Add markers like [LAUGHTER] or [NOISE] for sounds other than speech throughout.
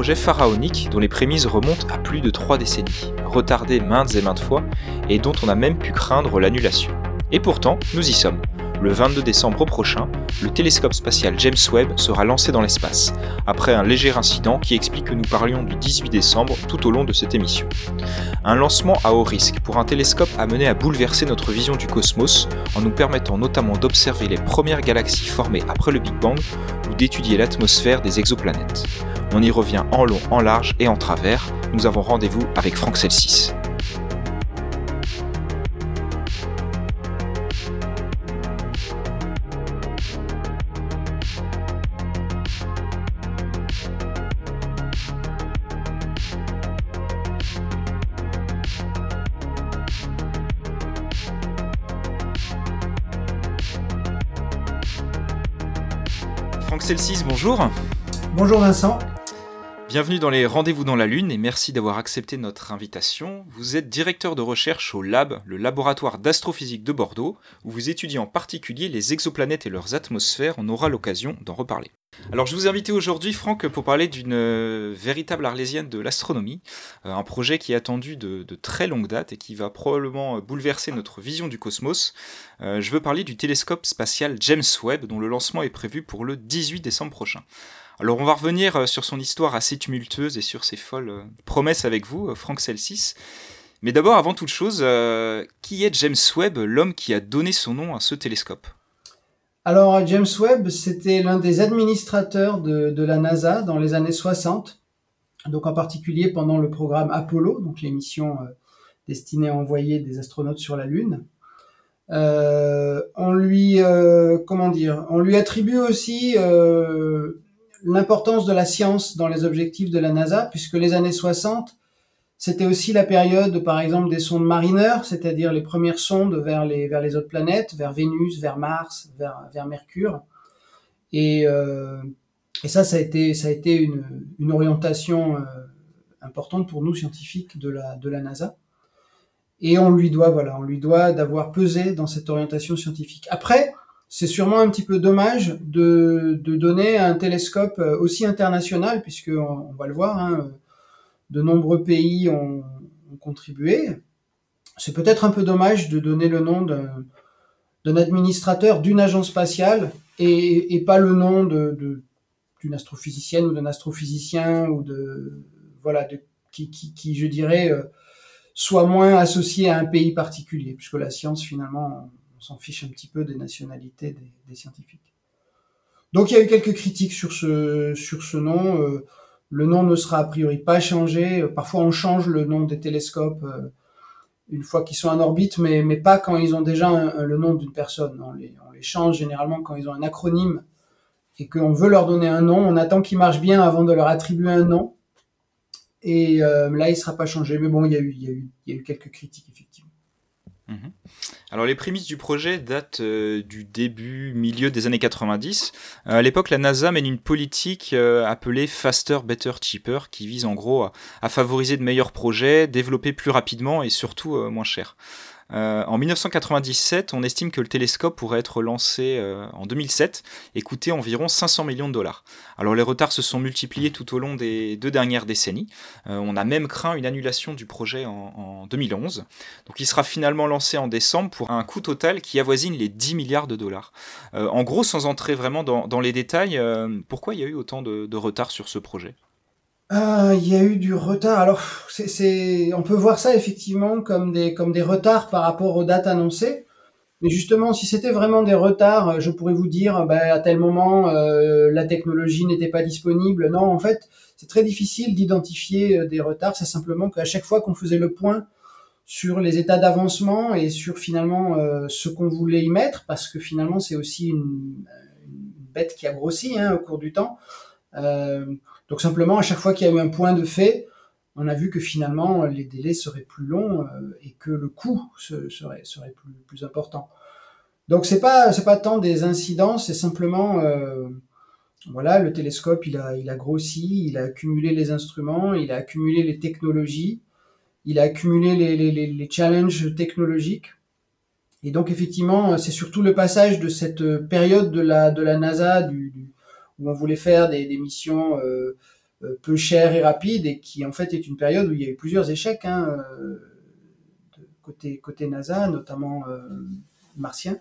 projet pharaonique dont les prémices remontent à plus de trois décennies, retardé maintes et maintes fois, et dont on a même pu craindre l'annulation. Et pourtant, nous y sommes. Le 22 décembre prochain, le télescope spatial James Webb sera lancé dans l'espace, après un léger incident qui explique que nous parlions du 18 décembre tout au long de cette émission. Un lancement à haut risque pour un télescope amené à bouleverser notre vision du cosmos en nous permettant notamment d'observer les premières galaxies formées après le Big Bang ou d'étudier l'atmosphère des exoplanètes. On y revient en long, en large et en travers. Nous avons rendez-vous avec Franck Celsis. Franck Celsis, bonjour. Bonjour Vincent. Bienvenue dans les Rendez-vous dans la Lune et merci d'avoir accepté notre invitation. Vous êtes directeur de recherche au LAB, le laboratoire d'astrophysique de Bordeaux, où vous étudiez en particulier les exoplanètes et leurs atmosphères. On aura l'occasion d'en reparler. Alors je vous ai invité aujourd'hui, Franck, pour parler d'une euh, véritable arlésienne de l'astronomie, euh, un projet qui est attendu de, très longue date et qui va probablement euh, bouleverser notre vision du cosmos. je veux parler du télescope spatial James Webb, dont le lancement est prévu pour le 18 décembre prochain. Alors on va revenir sur son histoire assez tumultueuse et sur ses folles promesses avec vous, Franck Celsis. Mais d'abord, avant toute chose, qui est James Webb, l'homme qui a donné son nom à ce télescope? Alors, James Webb, c'était l'un des administrateurs de, la NASA dans les années 60, donc en particulier pendant le programme Apollo, donc l'émission euh, destinée à envoyer des astronautes sur la Lune. Euh, on lui, euh, on lui attribue aussi l'importance de la science dans les objectifs de la NASA, puisque les années 60 c'était aussi la période, par exemple, des sondes Mariner, c'est-à-dire les premières sondes vers les, vers les autres planètes, vers Vénus, vers Mars, vers, vers Mercure. Et, euh, et ça, ça a été, ça a été une, une orientation euh, importante pour nous scientifiques de la, de la NASA. Et on lui doit, voilà, on lui doit d'avoir pesé dans cette orientation scientifique. Après, c'est sûrement un petit peu dommage de, de donner un télescope euh, aussi international, puisque on, va le voir, hein, de nombreux pays ont, contribué. C'est peut-être un peu dommage de donner le nom d'un administrateur d'une agence spatiale et, pas le nom de, d'une astrophysicienne ou d'un astrophysicien ou de voilà de, qui, qui, je dirais euh, soit moins associé à un pays particulier puisque la science finalement on, s'en fiche un petit peu des nationalités des, scientifiques. Donc il y a eu quelques critiques sur ce nom. Euh, le nom ne sera a priori pas changé. Parfois, on change le nom des télescopes euh, une fois qu'ils sont en orbite, mais, pas quand ils ont déjà le nom d'une personne. On les, change généralement quand ils ont un acronyme et qu'on veut leur donner un nom. On attend qu'ils marchent bien avant de leur attribuer un nom. Et euh, là, il ne sera pas changé. Mais bon, il y, y il y a eu quelques critiques, effectivement. Mhm. Alors les prémices du projet datent euh, du début, milieu des années 90. Euh, à l'époque, la NASA mène une politique euh, appelée Faster, Better, Cheaper, qui vise en gros à, favoriser de meilleurs projets, développer plus rapidement et surtout moins cher. Euh, en 1997, on estime que le télescope pourrait être lancé euh, en 2007 et coûter environ 500 millions de dollars. Alors les retards se sont multipliés tout au long des deux dernières décennies. Euh, on a même craint une annulation du projet en, 2011. Donc il sera finalement lancé en décembre pour un coût total qui avoisine les 10 milliards de dollars. en gros, sans entrer vraiment dans, les détails, pourquoi il y a eu autant de, de retard sur ce projet? Ah, il y a eu du retard. Alors, c'est, on peut voir ça effectivement comme des, comme des retards par rapport aux dates annoncées. Mais justement, si c'était vraiment des retards, je pourrais vous dire, ben, à tel moment, euh, la technologie n'était pas disponible. Non, en fait, c'est très difficile d'identifier euh, des retards. C'est simplement qu'à chaque fois qu'on faisait le point sur les états d'avancement et sur finalement euh, ce qu'on voulait y mettre, parce que finalement, c'est aussi une, une, bête qui a grossi hein, au cours du temps. Euh, donc simplement, à chaque fois qu'il y a eu un point de fait, on a vu que finalement les délais seraient plus longs euh, et que le coût serait, plus, important. Donc c'est pas c'est pas tant des incidents, c'est simplement euh, voilà le télescope il a grossi, il a accumulé les instruments, il a accumulé les technologies, il a accumulé les, challenges technologiques. Et donc effectivement c'est surtout le passage de cette période de la de la NASA du où on voulait faire des, missions euh, peu cher et rapide et qui en fait est une période où il y a eu plusieurs échecs hein, de côté côté NASA, notamment martien.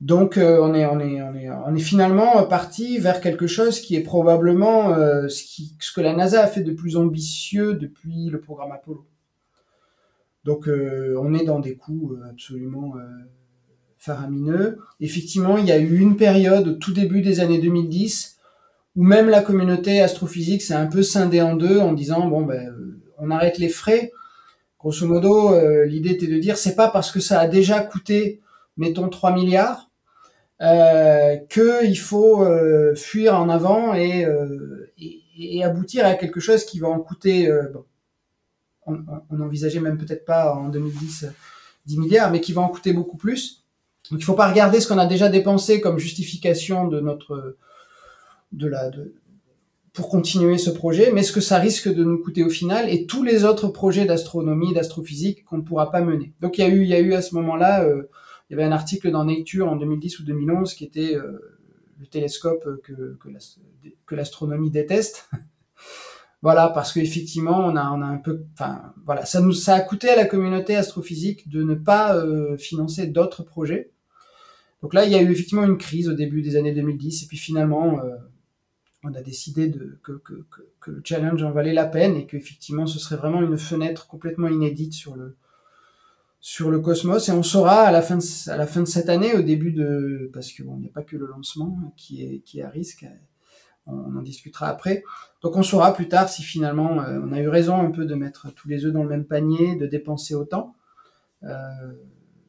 Donc on, est, finalement parti vers quelque chose qui est probablement ce que la NASA a fait de plus ambitieux depuis le programme Apollo. Donc on est dans des coûts absolument faramineux. Effectivement, il y a eu une période au tout début des années 2010 où même la communauté astrophysique s'est un peu scindée en deux en disant bon ben euh, on arrête les frais. Grosso modo, euh, l'idée était de dire c'est pas parce que ça a déjà coûté mettons 3 milliards euh, qu'il faut fuir en avant et, aboutir à quelque chose qui va en coûter bon, on n'envisageait même peut-être pas en 2010 10 milliards, mais qui va en coûter beaucoup plus. Donc il ne faut pas regarder ce qu'on a déjà dépensé comme justification de pour continuer ce projet, mais ce que ça risque de nous coûter au final et tous les autres projets d'astronomie, d'astrophysique qu'on ne pourra pas mener. Donc il y a eu à ce moment-là euh, il y avait un article dans Nature en 2010 ou 2011 qui était euh, le télescope que l'astronomie déteste. [LAUGHS] voilà parce qu'effectivement ça a coûté à la communauté astrophysique de ne pas euh, financer d'autres projets donc là, il y a eu effectivement une crise au début des années 2010, et puis finalement, euh, on a décidé que, le challenge en valait la peine et qu'effectivement, ce serait vraiment une fenêtre complètement inédite sur le sur le cosmos. Et on saura à la fin de, à la fin de cette année, au début de, parce qu'il bon, n'y a pas que le lancement qui est qui est à risque. On en discutera après. Donc on saura plus tard si finalement euh, on a eu raison un peu de mettre tous les œufs dans le même panier, de dépenser autant. Euh,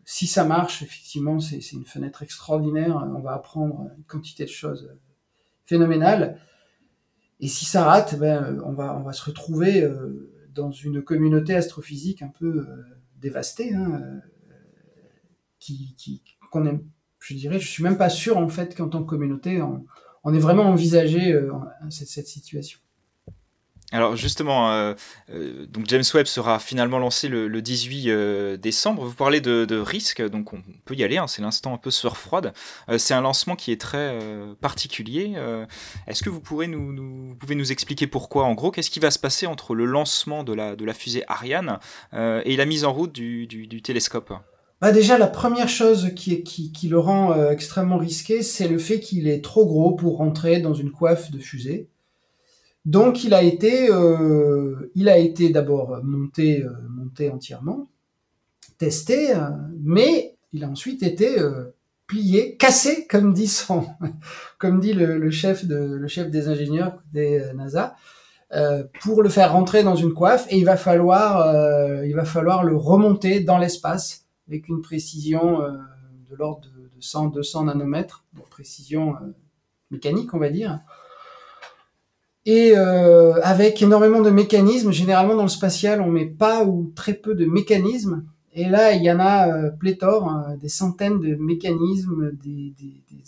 si ça marche, effectivement, c'est une fenêtre extraordinaire. On va apprendre une quantité de choses phénoménales. Et si ça rate, ben, on, va, on va se retrouver euh, dans une communauté astrophysique un peu euh, dévastée, hein, euh, qui, qu'on aime, je dirais, je suis même pas sûr en fait qu'en tant que communauté, on, ait vraiment envisagé cette situation. Alors justement, euh, euh, donc James Webb sera finalement lancé le, 18 euh, décembre. Vous parlez de, risque, donc on peut y aller. Hein, c'est l'instant un peu sueur froide. c'est un lancement qui est très particulier. Est-ce que vous pouvez nous expliquer pourquoi En gros, qu'est-ce qui va se passer entre le lancement de la, fusée Ariane et la mise en route du, télescope? Bah déjà, la première chose qui, qui le rend extrêmement risqué, c'est le fait qu'il est trop gros pour rentrer dans une coiffe de fusée. Donc il a été, euh, il a été d'abord monté, euh, monté entièrement, testé, euh, mais il a ensuite été plié, cassé, comme dit son, [LAUGHS] comme dit le, chef des ingénieurs des NASA, pour le faire rentrer dans une coiffe. Et il va falloir, il va falloir le remonter dans l'espace avec une précision de l'ordre de, de 100-200 nanomètres, de précision mécanique, on va dire et euh, avec énormément de mécanismes. Généralement dans le spatial, on met pas ou très peu de mécanismes. Et là, il y en a euh, pléthore, hein, des centaines de mécanismes, des,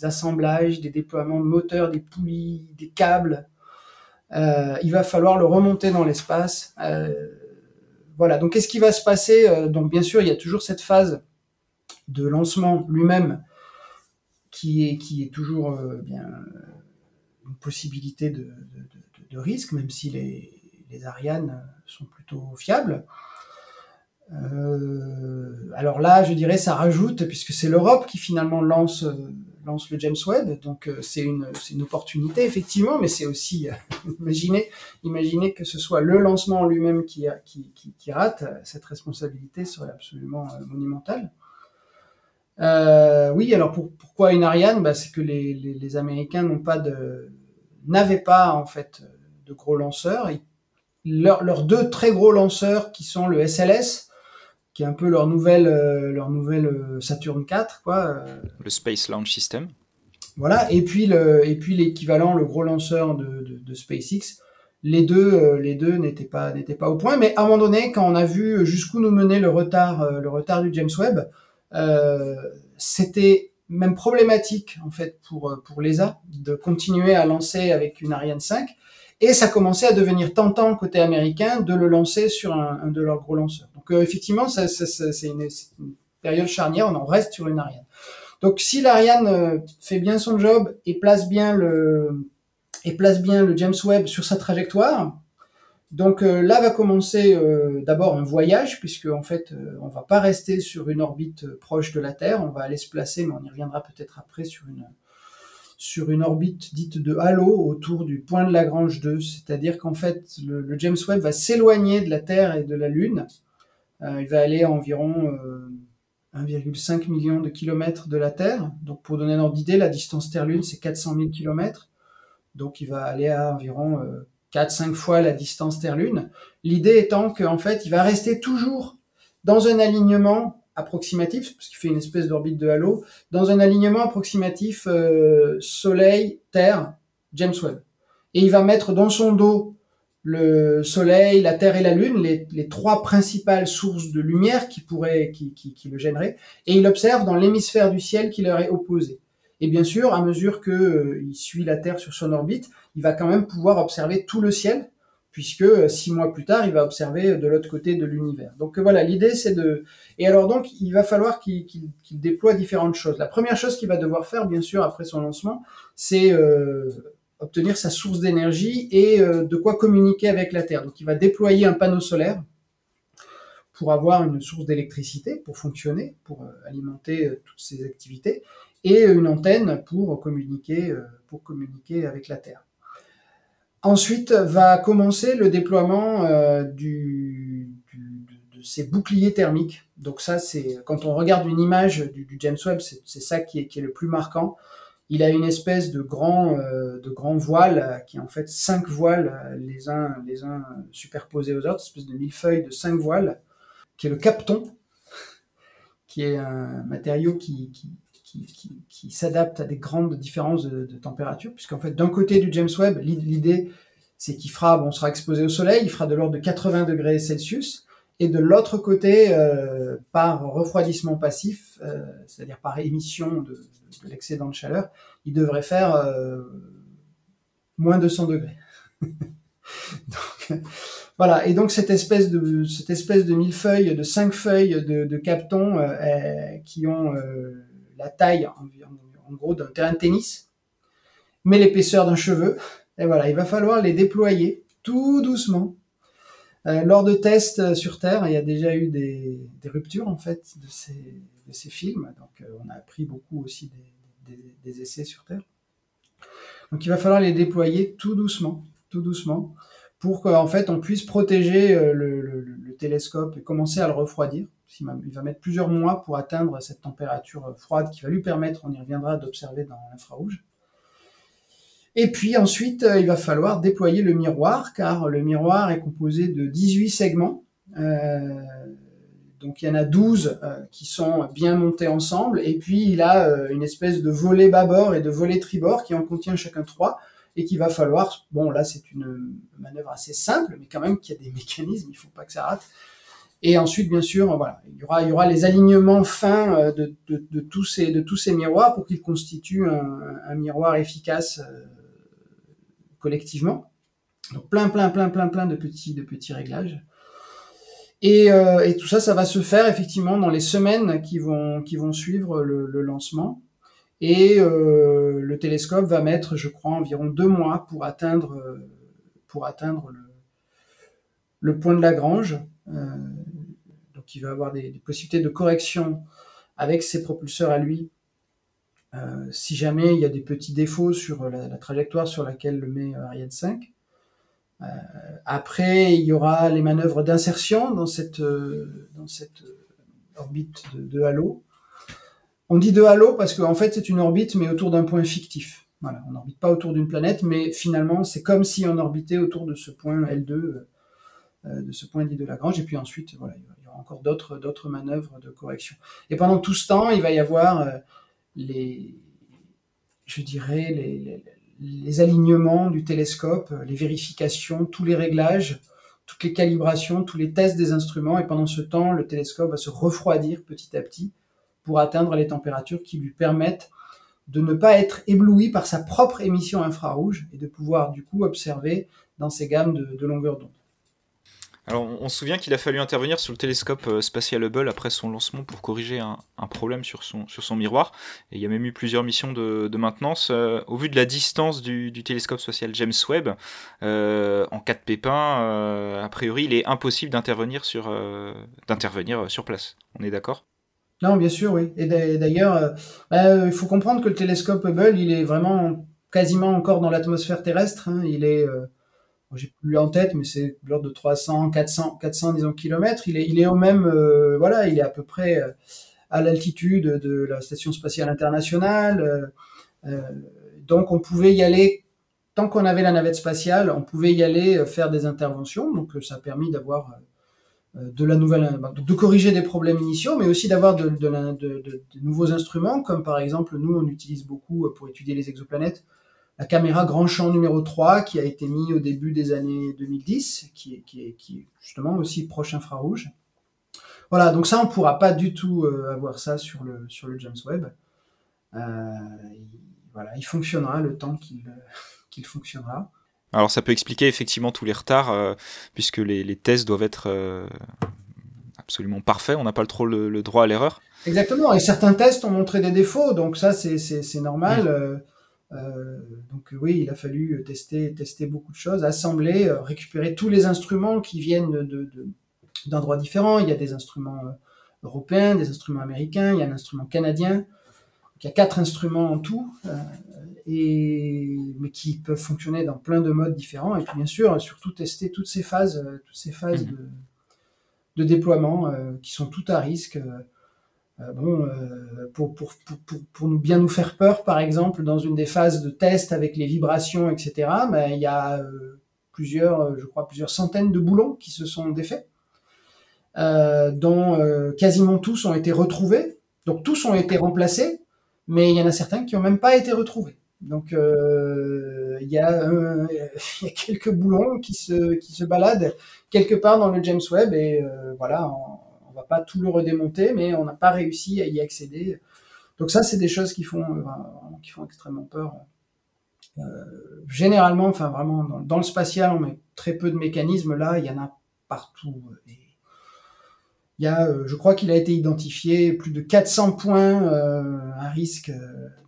assemblages, des déploiements de moteurs, des poulies, des câbles. Euh, il va falloir le remonter dans l'espace. Voilà. Donc, qu'est-ce qui va se passer Donc, bien sûr, il y a toujours cette phase de lancement lui-même qui est qui est toujours bien une possibilité de, risque, même si les, les Ariane sont plutôt fiables. Euh, alors là, je dirais, ça rajoute, puisque c'est l'Europe qui finalement lance, lance le James Webb, donc euh, c'est une, une opportunité, effectivement, mais c'est aussi, euh, [LAUGHS] imaginez, imaginez que ce soit le lancement lui-même qui, qui, qui, rate, cette responsabilité serait absolument euh, monumentale. Euh, oui, alors pour, pourquoi une Ariane? Bah, C'est que les, les, les Américains n'ont pas de n'avaient pas en fait de gros lanceurs. leurs deux très gros lanceurs qui sont le SLS, qui est un peu leur nouvelle euh, leur nouvelle euh, Saturn 4 quoi. Euh. Le Space Launch System. Voilà, et puis le et puis l'équivalent le gros lanceur de, de, de SpaceX. Les deux les deux n'étaient pas n'étaient pas au point, mais à un moment donné, quand on a vu jusqu'où nous menait le retard le retard du James Webb, c'était même problématique en fait pour pour l'ESA de continuer à lancer avec une Ariane 5 et ça commençait à devenir tentant côté américain de le lancer sur un, de leurs gros lanceurs. Donc euh, effectivement, c'est une, période charnière, on en reste sur une Ariane. Donc si l'Ariane euh, fait bien son job et place bien le James Webb sur sa trajectoire. Donc euh, là va commencer d'abord un voyage, puisque en fait euh, on va pas rester sur une orbite proche de la Terre, on va aller se placer, mais on y reviendra peut-être après sur une sur une orbite dite de halo autour du point de Lagrange 2, c'est-à-dire qu'en fait le, James Webb va s'éloigner de la Terre et de la Lune, il va aller à environ 1,5 million de kilomètres de la Terre. Donc pour donner un ordre d'idée, la distance Terre-Lune c'est 400 000 kilomètres. Donc il va aller à environ 4-5 euh, fois la distance Terre-Lune. L'idée étant qu'en fait, il va rester toujours dans un alignement approximatif, parce qu'il fait une espèce d'orbite de halo, dans un alignement approximatif euh, Soleil, Terre, James Webb. Et il va mettre dans son dos le Soleil, la Terre et la Lune, les, trois principales sources de lumière qui pourraient, qui, qui, le gêneraient, et il observe dans l'hémisphère du ciel qui leur est opposé. Et bien sûr, à mesure qu'il euh, suit la Terre sur son orbite, il va quand même pouvoir observer tout le ciel, puisque euh, six mois plus tard, il va observer de l'autre côté de l'univers. Donc voilà, l'idée c'est de... Et alors donc, il va falloir qu'il déploie différentes choses. La première chose qu'il va devoir faire, bien sûr, après son lancement, c'est euh, obtenir sa source d'énergie et de quoi communiquer avec la Terre. Donc il va déployer un panneau solaire pour avoir une source d'électricité, pour fonctionner, pour alimenter toutes ses activités et une antenne pour communiquer, euh, pour communiquer avec la Terre. Ensuite va commencer le déploiement euh, de ces boucliers thermiques. Donc ça, c'est quand on regarde une image du, James Webb, c'est ça qui est, le plus marquant. Il a une espèce de grand, euh, voile qui est en fait cinq voiles, les uns, les uns superposés aux autres, espèce de millefeuille de cinq voiles, qui est le capton, [LAUGHS] qui est un matériau qui, qui, s'adapte à des grandes différences de, température, puisqu'en fait, d'un côté du James Webb, l'idée, c'est qu'il fera, bon, on sera exposé au soleil, il fera de l'ordre de 80 degrés Celsius, et de l'autre côté, euh, par refroidissement passif, euh, c'est-à-dire par émission de, l'excédent de chaleur, il devrait faire euh, moins de 100 degrés. [LAUGHS] voilà. Et donc cette espèce de cette espèce de de cinq feuilles de, de captons qui ont la taille en, gros d'un terrain de tennis, mais l'épaisseur d'un cheveu. Et voilà, il va falloir les déployer tout doucement. Euh, lors de tests sur Terre, il y a déjà eu des, ruptures en fait de ces, films, donc euh, on a appris beaucoup aussi des, essais sur Terre. Donc il va falloir les déployer tout doucement, tout doucement, pour qu'en fait on puisse protéger euh, le télescope et commencer à le refroidir il va mettre plusieurs mois pour atteindre cette température froide qui va lui permettre, on y reviendra, d'observer dans l'infrarouge. Et puis ensuite, euh, il va falloir déployer le miroir, car le miroir est composé de 18 segments. Euh, donc il y en a 12 euh, qui sont bien montés ensemble, et puis il a une espèce de volet bâbord et de volet tribord qui en contient chacun trois, et qu'il va falloir, bon là c'est une manœuvre assez simple, mais quand même qu'il y a des [LAUGHS] mécanismes, il ne faut pas que ça rate, et ensuite, bien sûr, voilà, il y aura, les alignements fins euh, de, tous, ces, miroirs pour qu'ils constituent un, miroir efficace euh, collectivement. Donc plein, plein, plein, plein, plein de petits, réglages. Et, euh, et, tout ça, ça va se faire effectivement dans les semaines qui vont, suivre le, lancement. Et le télescope va mettre, je crois, environ deux mois pour atteindre, pour atteindre le, le point de Lagrange. Euh, donc il va avoir des, possibilités de correction avec ses propulseurs à lui. Euh, si jamais il y a des petits défauts sur la, trajectoire sur laquelle le met euh, Ariane 5. Euh, après, il y aura les manœuvres d'insertion dans cette, orbite de, halo. On dit de halo parce qu'en fait c'est une orbite mais autour d'un point fictif. On n'orbite pas autour d'une planète, mais finalement c'est comme si on orbitait autour de ce point L2, de ce point dit de Lagrange. Et puis ensuite, voilà, encore d'autres, manœuvres de correction. Et pendant tout ce temps, il va y avoir euh, les, je dirais, les, les, alignements du télescope, euh, les vérifications, tous les réglages, toutes les calibrations, tous les tests des instruments. Et pendant ce temps, le télescope va se refroidir petit à petit pour atteindre les températures qui lui permettent de ne pas être ébloui par sa propre émission infrarouge et de pouvoir du coup observer dans ces gammes de, de longueur d'onde. Alors, on, se souvient qu'il a fallu intervenir sur le télescope euh, spatial Hubble après son lancement pour corriger un, problème sur son, sur son miroir. Et il y a même eu plusieurs missions de, maintenance. Euh, au vu de la distance du, télescope spatial James Webb, euh, en cas de pépin, a priori, il est impossible d'intervenir sur, d'intervenir sur place. On est d'accord? Non, bien sûr, oui. Et d'ailleurs, bah, il faut comprendre que le télescope Hubble, il est vraiment quasiment encore dans l'atmosphère terrestre. Hein. Il est j'ai plus en tête, mais c'est l'ordre de 300, 400, 400 disons kilomètres. Il est, il est au même, euh, voilà, il est à peu près euh, à l'altitude de la station spatiale internationale. Euh, donc on pouvait y aller tant qu'on avait la navette spatiale, on pouvait y aller faire des interventions. Donc ça a permis d'avoir de la nouvelle, de corriger des problèmes initiaux, mais aussi d'avoir de, de, de, nouveaux instruments, comme par exemple nous on utilise beaucoup pour étudier les exoplanètes la caméra grand champ numéro 3 qui a été mis au début des années 2010, qui est, qui est, qui est justement aussi proche infrarouge. Voilà, donc ça, on ne pourra pas du tout euh, avoir ça sur le, sur le James Webb. Euh, il, voilà, il fonctionnera le temps qu'il [LAUGHS] qu'il fonctionnera. Alors ça peut expliquer effectivement tous les retards, euh, puisque les, les, tests doivent être absolument parfaits, on n'a pas trop le, droit à l'erreur. Exactement, et certains tests ont montré des défauts, donc ça c'est normal. Euh, donc oui, il a fallu tester, tester beaucoup de choses, assembler, euh, récupérer tous les instruments qui viennent d'endroits de, différents. Il y a des instruments euh, européens, des instruments américains, il y a un instrument canadien. il y a quatre instruments en tout, et, mais qui peuvent fonctionner dans plein de modes différents. Et puis bien sûr, surtout tester toutes ces phases, toutes ces phases mmh. de, de, déploiement qui sont toutes à risque. Euh, bon, euh, pour, pour, pour, pour, nous bien nous faire peur, par exemple, dans une des phases de test avec les vibrations, etc., ben, il y a euh, plusieurs, je crois, plusieurs centaines de boulons qui se sont défaits, dont quasiment tous ont été retrouvés. Donc tous ont été remplacés, mais il y en a certains qui n'ont même pas été retrouvés. Donc il y, a, [LAUGHS] il y a quelques boulons qui se, qui se baladent quelque part dans le James Webb et voilà, on va pas tout le redémonter, mais on n'a pas réussi à y accéder. Donc ça, c'est des choses qui font, euh, extrêmement peur. Euh, généralement, enfin vraiment, dans, le spatial, on met très peu de mécanismes. Là, il y en a partout. il y a, euh, je crois qu'il a été identifié plus de 400 points à risque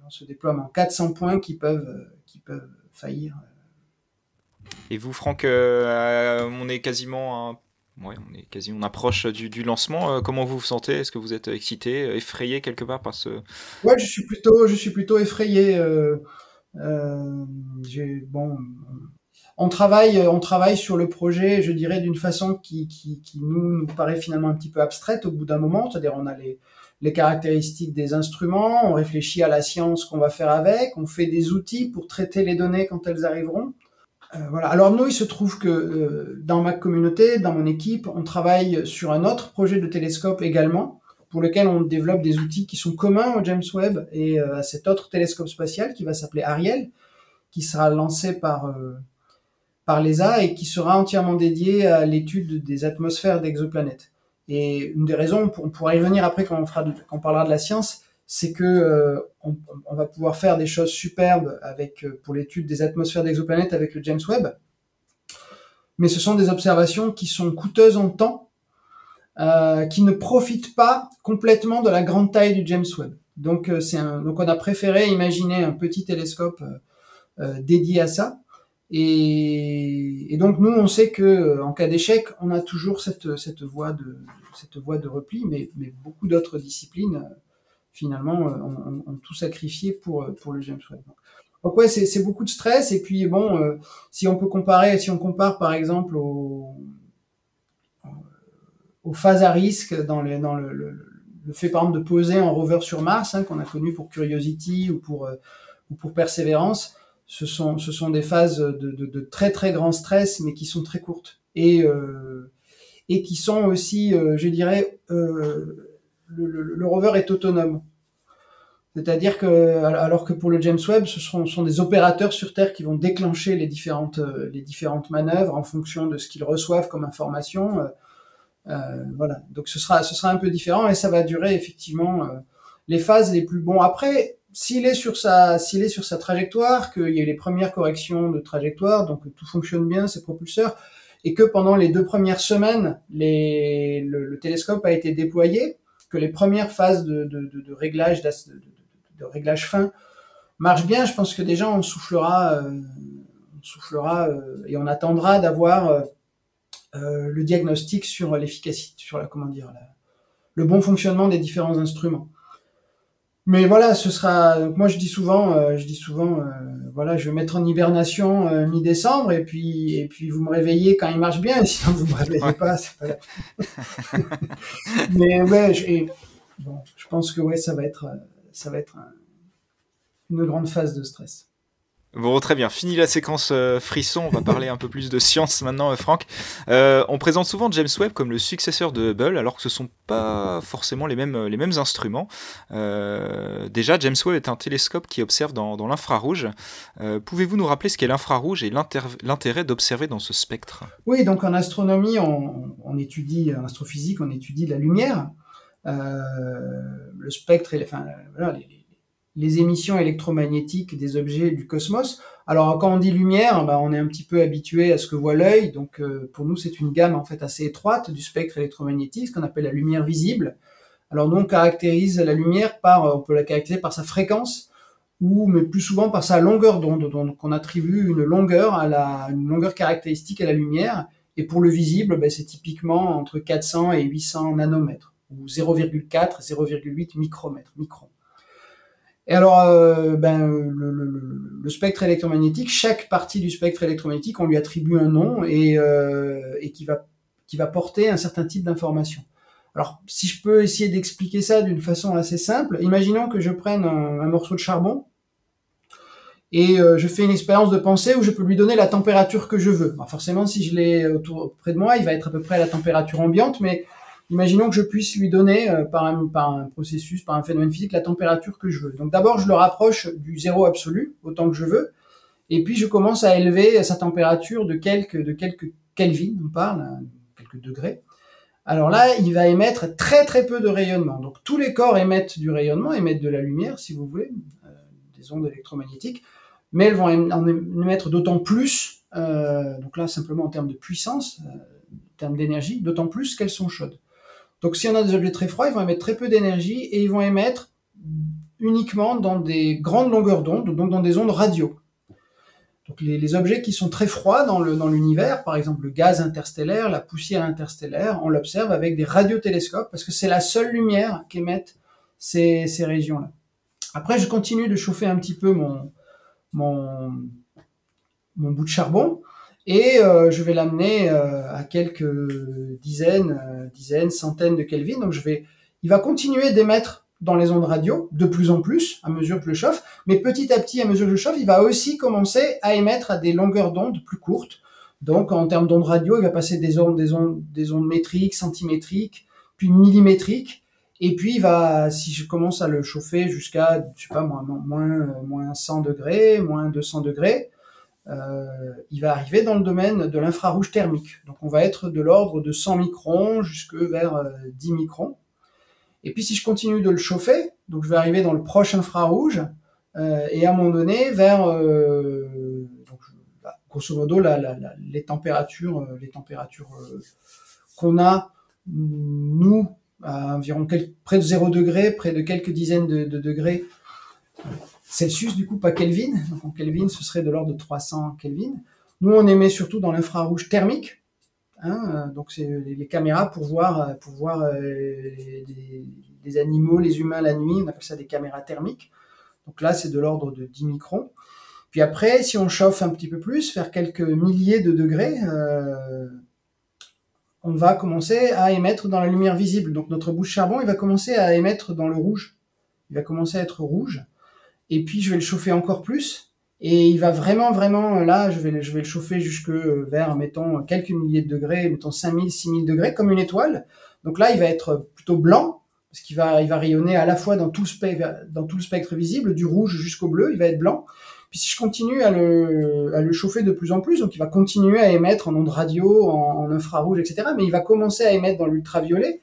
dans ce déploiement. 400 points qui peuvent, qui peuvent faillir. Et vous, Franck, on est quasiment un Ouais, on est quasi, on approche du, lancement. Euh, comment vous vous sentez? Est-ce que vous êtes excité, euh, effrayé quelque part par ce Ouais, je suis plutôt, je suis plutôt effrayé. Euh, bon, on travaille, sur le projet, je dirais, d'une façon qui, nous, paraît finalement un petit peu abstraite au bout d'un moment. C'est-à-dire, on a les caractéristiques des instruments, on réfléchit à la science qu'on va faire avec, on fait des outils pour traiter les données quand elles arriveront. Euh, voilà. Alors nous, il se trouve que euh, dans ma communauté, dans mon équipe, on travaille sur un autre projet de télescope également, pour lequel on développe des outils qui sont communs au James Webb et euh, à cet autre télescope spatial qui va s'appeler Ariel, qui sera lancé par par l'ESA et qui sera entièrement dédié à l'étude des atmosphères d'exoplanètes. Et une des raisons, on pourra y revenir après quand on, fera quand on parlera de la science, c'est que euh, on, on, va pouvoir faire des choses superbes avec euh, pour l'étude des atmosphères d'exoplanètes avec le James Webb. Mais ce sont des observations qui sont coûteuses en temps, euh, qui ne profitent pas complètement de la grande taille du James Webb. Donc euh, c'est donc on a préféré imaginer un petit télescope dédié à ça. Et, et, donc nous, on sait que en cas d'échec, on a toujours cette, cette voie de cette voie de repli, mais, mais beaucoup d'autres disciplines finalement, euh, on, tout sacrifié pour, euh, pour le James Webb. Donc ouais, c'est beaucoup de stress. Et puis bon, euh, si on peut comparer, si on compare par exemple aux, phases à risque dans, les, dans le, le, fait par exemple de poser un rover sur Mars, hein, qu'on a connu pour Curiosity ou pour, ou pour Perseverance, ce sont, ce sont des phases de, de, très très grand stress, mais qui sont très courtes et, euh, et qui sont aussi, je dirais, euh, le, rover est autonome. C'est-à-dire que, alors que pour le James Webb, ce sont, des opérateurs sur Terre qui vont déclencher les différentes, euh, manœuvres en fonction de ce qu'ils reçoivent comme information. Euh, euh, voilà. Donc ce sera, un peu différent et ça va durer effectivement les phases les plus bons. Après, s'il est sur sa, trajectoire, qu'il y a eu les premières corrections de trajectoire, donc tout fonctionne bien, ses propulseurs, et que pendant les deux premières semaines, le, télescope a été déployé, que les premières phases de, de, réglage, de, réglage fin marchent bien, je pense que déjà on soufflera, euh, on soufflera euh, et on attendra d'avoir euh le diagnostic sur l'efficacité, sur la comment dire, le bon fonctionnement des différents instruments mais voilà, ce sera. Moi, je dis souvent, euh, je dis souvent, euh, voilà, je vais mettre en hibernation euh, mi-décembre et puis et puis vous me réveillez quand il marche bien. [LAUGHS] Sinon, vous me réveillez pas. [LAUGHS] Mais ouais, je, bon, je pense que ouais, ça va être, ça va être une grande phase de stress. Bon, très bien. Fini la séquence euh, frisson. On va parler un peu plus de science maintenant, euh, Franck. Euh, on présente souvent James Webb comme le successeur de Hubble, alors que ce sont pas forcément les mêmes, instruments. déjà, James Webb est un télescope qui observe dans, l'infrarouge. Pouvez-vous nous rappeler ce qu'est l'infrarouge et l'intérêt d'observer dans ce spectre? Oui, donc en astronomie, on, étudie, en astrophysique, on étudie la lumière. le spectre, et, les, les émissions électromagnétiques des objets du cosmos. Alors quand on dit lumière, bah, on est un petit peu habitué à ce que voit l'œil, donc euh, pour nous c'est une gamme en fait assez étroite du spectre électromagnétique, ce qu'on appelle la lumière visible. Alors nous on caractérise la lumière par, on peut la caractériser par sa fréquence, ou mais plus souvent par sa longueur d'onde, donc on attribue une longueur à la, une longueur caractéristique à la lumière, et pour le visible, bah, c'est typiquement entre 400 et 800 nanomètres, ou 0,4, 0,8 micromètres, microns. Et alors, euh, ben, le, spectre électromagnétique, chaque partie du spectre électromagnétique, on lui attribue un nom et, euh, et qui, va, qui va porter un certain type d'information. Alors, si je peux essayer d'expliquer ça d'une façon assez simple, imaginons que je prenne un, morceau de charbon et euh, je fais une expérience de pensée où je peux lui donner la température que je veux. forcément, si je l'ai autour près de moi, il va être à peu près à la température ambiante, mais imaginons que je puisse lui donner euh, par, un, processus, par un phénomène physique, la température que je veux. Donc d'abord, je le rapproche du zéro absolu, autant que je veux, et puis je commence à élever sa température de quelques, de quelques Kelvin, on parle, hein, quelques degrés. Alors là, il va émettre très très peu de rayonnement. Donc tous les corps émettent du rayonnement, émettent de la lumière, si vous voulez, euh, des ondes électromagnétiques, mais elles vont en émettre d'autant plus, euh, donc là simplement en termes de puissance, en termes d'énergie, d'autant plus qu'elles sont chaudes. Donc si on a des objets très froids, ils vont émettre très peu d'énergie et ils vont émettre uniquement dans des grandes longueurs d'onde, donc dans des ondes radio. Donc les, objets qui sont très froids dans l'univers, par exemple le gaz interstellaire, la poussière interstellaire, on l'observe avec des radiotélescopes parce que c'est la seule lumière qu'émettent ces, régions-là. Après, je continue de chauffer un petit peu mon bout de charbon et euh, je vais l'amener euh, à quelques dizaines, euh, dizaines, centaines de Kelvin. Donc je vais, il va continuer d'émettre dans les ondes radio de plus en plus à mesure que le chauffe, mais petit à petit à mesure que je chauffe, il va aussi commencer à émettre à des longueurs d'onde plus courtes. Donc en termes d'ondes radio, il va passer des ondes, des ondes, des ondes métriques, centimétriques, puis millimétriques. Et puis, il va, si je commence à le chauffer jusqu'à, je sais pas, moins, moins, moins 100 degrés, moins 200 degrés, il va arriver dans le domaine de l'infrarouge thermique. Donc on va être de l'ordre de 100 microns jusque vers 10 euh, microns. Et puis si je continue de le chauffer, donc je vais arriver dans le proche infrarouge, euh, et à un moment donné vers, bah, grosso modo, les températures, les températures qu'on a, nous, à environ près de 0 degré, près de quelques dizaines de degrés Celsius, du coup, pas Kelvin. Donc en Kelvin, ce serait de l'ordre de 300 Kelvin. Nous, on émet surtout dans l'infrarouge thermique. Hein, donc c'est les, caméras pour voir, pour euh, les, animaux, les humains la nuit. On appelle ça des caméras thermiques. Donc là, c'est de l'ordre de 10 microns. Puis après, si on chauffe un petit peu plus, faire quelques milliers de degrés, euh, on va commencer à émettre dans la lumière visible. Donc notre bouche charbon, il va commencer à émettre dans le rouge. Il va commencer à être rouge et puis je vais le chauffer encore plus. Et il va vraiment, vraiment, là, je vais, je vais le chauffer jusque vers, mettons, quelques milliers de degrés, mettons 5000, 6000 degrés, comme une étoile. Donc là, il va être plutôt blanc, parce qu'il va, il va rayonner à la fois dans tout, le spectre, visible, du rouge jusqu'au bleu, il va être blanc. Puis si je continue à le, à le chauffer de plus en plus, donc il va continuer à émettre en ondes radio, en, en infrarouge, etc. Mais il va commencer à émettre dans l'ultraviolet.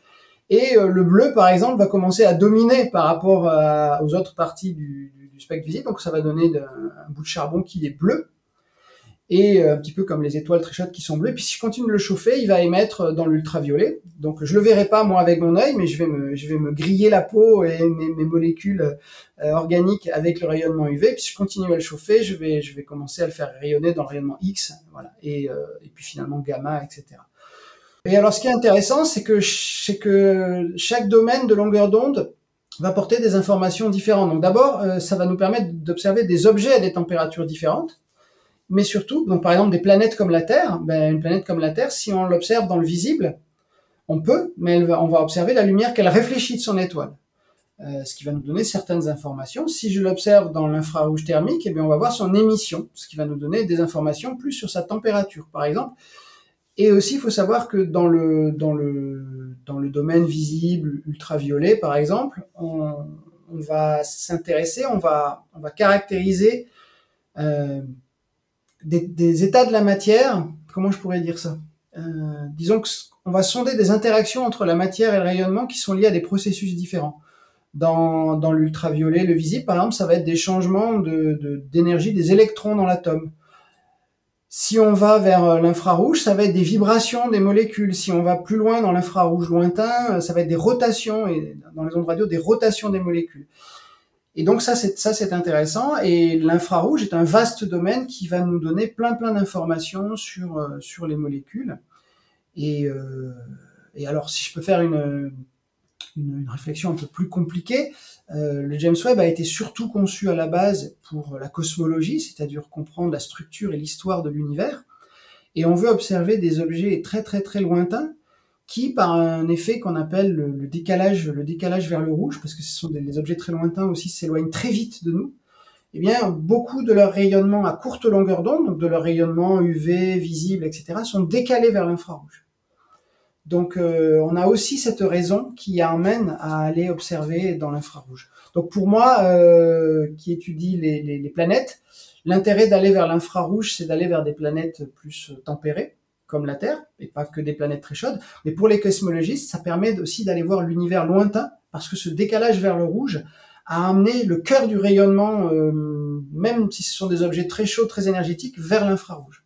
Et euh, le bleu, par exemple, va commencer à dominer par rapport aux autres parties du, visible, donc ça va donner un, bout de charbon qui est bleu. et un petit peu comme les étoiles très chaudes qui sont bleues. Puis si je continue de le chauffer, il va émettre dans l'ultraviolet. Donc je le verrai pas moi avec mon œil, mais je vais me, griller la peau et mes, molécules organiques avec le rayonnement UV. Puis si je continue à le chauffer, je vais, je vais commencer à le faire rayonner dans le rayonnement X, voilà, et, et puis finalement gamma, etc. Et alors, ce qui est intéressant, c'est que, c'est que chaque domaine de longueur d'onde va porter des informations différentes. Donc d'abord, euh, ça va nous permettre d'observer des objets à des températures différentes, mais surtout, donc par exemple des planètes comme la Terre, ben, une planète comme la Terre, si on l'observe dans le visible, on peut, mais on va observer la lumière qu'elle réfléchit de son étoile. Euh, ce qui va nous donner certaines informations. Si je l'observe dans l'infrarouge thermique, eh bien, on va voir son émission, ce qui va nous donner des informations plus sur sa température. Par exemple, et aussi, il faut savoir que dans le, dans le, dans le domaine visible, ultraviolet, par exemple, on, va s'intéresser, on va, on va caractériser euh, des, des, états de la matière. Comment je pourrais dire ça? Euh, Disons qu'on va sonder des interactions entre la matière et le rayonnement qui sont liées à des processus différents. Dans, dans l'ultraviolet, le visible, par exemple, ça va être des changements d'énergie de, des électrons dans l'atome. Si on va vers euh, l'infrarouge, ça va être des vibrations des molécules. Si on va plus loin dans l'infrarouge lointain, euh, ça va être des rotations et dans les ondes radio des rotations des molécules. Et donc ça c'est ça c'est intéressant et l'infrarouge est un vaste domaine qui va nous donner plein plein d'informations sur euh, sur les molécules. Et, et alors si je peux faire une une, réflexion un peu plus compliquée. Euh, le James Webb a été surtout conçu à la base pour la cosmologie, c'est-à-dire comprendre la structure et l'histoire de l'univers. Et on veut observer des objets très très très lointains qui, par un effet qu'on appelle le, décalage, le décalage vers le rouge, parce que ce sont des, objets très lointains aussi, s'éloignent très vite de nous. Eh bien, beaucoup de leur rayonnement à courte longueur d'onde, donc de leur rayonnement UV, visible, etc., sont décalés vers l'infrarouge. Donc, euh, on a aussi cette raison qui amène à aller observer dans l'infrarouge. Donc, pour moi, euh, qui étudie les, les, les planètes, l'intérêt d'aller vers l'infrarouge, c'est d'aller vers des planètes plus tempérées, comme la Terre, et pas que des planètes très chaudes. Mais pour les cosmologistes, ça permet aussi d'aller voir l'univers lointain, parce que ce décalage vers le rouge a amené le cœur du rayonnement, euh, même si ce sont des objets très chauds, très énergétiques, vers l'infrarouge.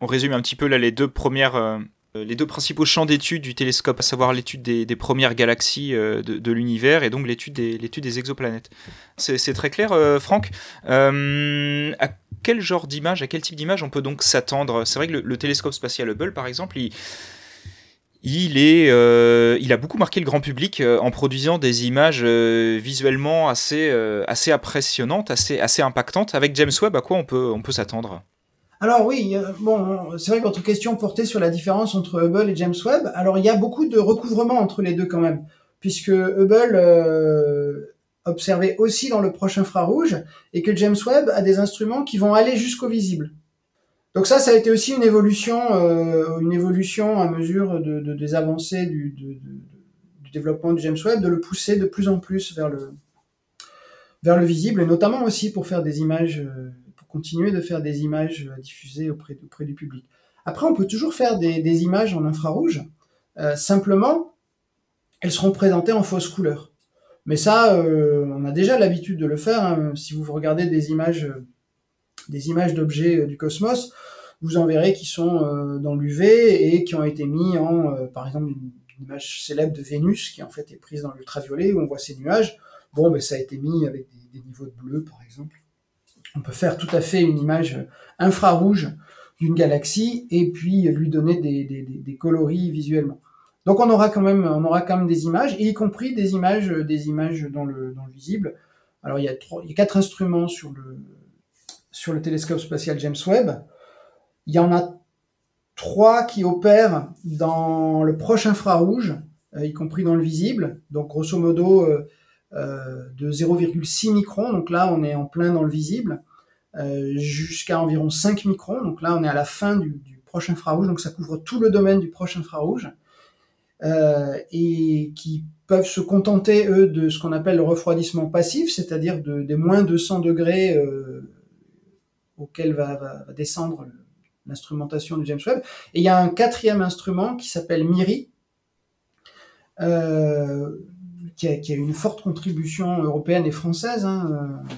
On résume un petit peu là les deux premières euh, les deux principaux champs d'études du télescope, à savoir l'étude des, premières galaxies euh, de, l'univers et donc l'étude des, exoplanètes. C'est très clair, euh, Franck. à quel genre d'image, à quel type d'image on peut donc s'attendre? C'est vrai que le, télescope spatial Hubble, par exemple, il, a beaucoup marqué le grand public en produisant des images visuellement assez, impressionnantes, assez, impactantes. Avec James Webb, à quoi on peut s'attendre? Alors oui, bon, c'est vrai que votre question portait sur la différence entre Hubble et James Webb. Alors il y a beaucoup de recouvrement entre les deux quand même, puisque Hubble euh, observait aussi dans le proche infrarouge et que James Webb a des instruments qui vont aller jusqu'au visible. Donc ça, ça a été aussi une évolution, euh, une évolution à mesure de, des avancées du, du, développement du James Webb, de le pousser de plus en plus vers le vers le visible, et notamment aussi pour faire des images. Euh, continuer de faire des images euh, diffusées auprès, du public. Après, on peut toujours faire des, images en infrarouge. Euh, simplement, elles seront présentées en fausse couleur. Mais ça, euh, on a déjà l'habitude de le faire. Hein. Si vous regardez des images, d'objets du cosmos, vous en verrez qui sont dans l'UV et qui ont été mis en, par exemple, une, image célèbre de Vénus qui en fait est prise dans l'ultraviolet où on voit ces nuages. Bon, mais ça a été mis avec des niveaux de bleu, par exemple on peut faire tout à fait une image infrarouge d'une galaxie et puis lui donner des, coloris visuellement. Donc on aura quand même, on aura quand même des images, y compris des images, des images dans le, visible. Alors il y, a trois, il y a quatre instruments sur le, sur le télescope spatial James Webb. Il y en a trois qui opèrent dans le proche infrarouge, euh, y compris dans le visible. Donc grosso modo, euh, euh, de 0,6 microns, donc là on est en plein dans le visible, euh, jusqu'à environ 5 microns, donc là on est à la fin du, proche infrarouge, donc ça couvre tout le domaine du proche infrarouge, euh, et qui peuvent se contenter, eux, de ce qu'on appelle le refroidissement passif, c'est-à-dire de, des moins 200 degrés euh, auxquels va, descendre l'instrumentation du James Webb. Et il y a un quatrième instrument qui s'appelle MIRI, euh, qui a, une forte contribution européenne et française, hein, euh,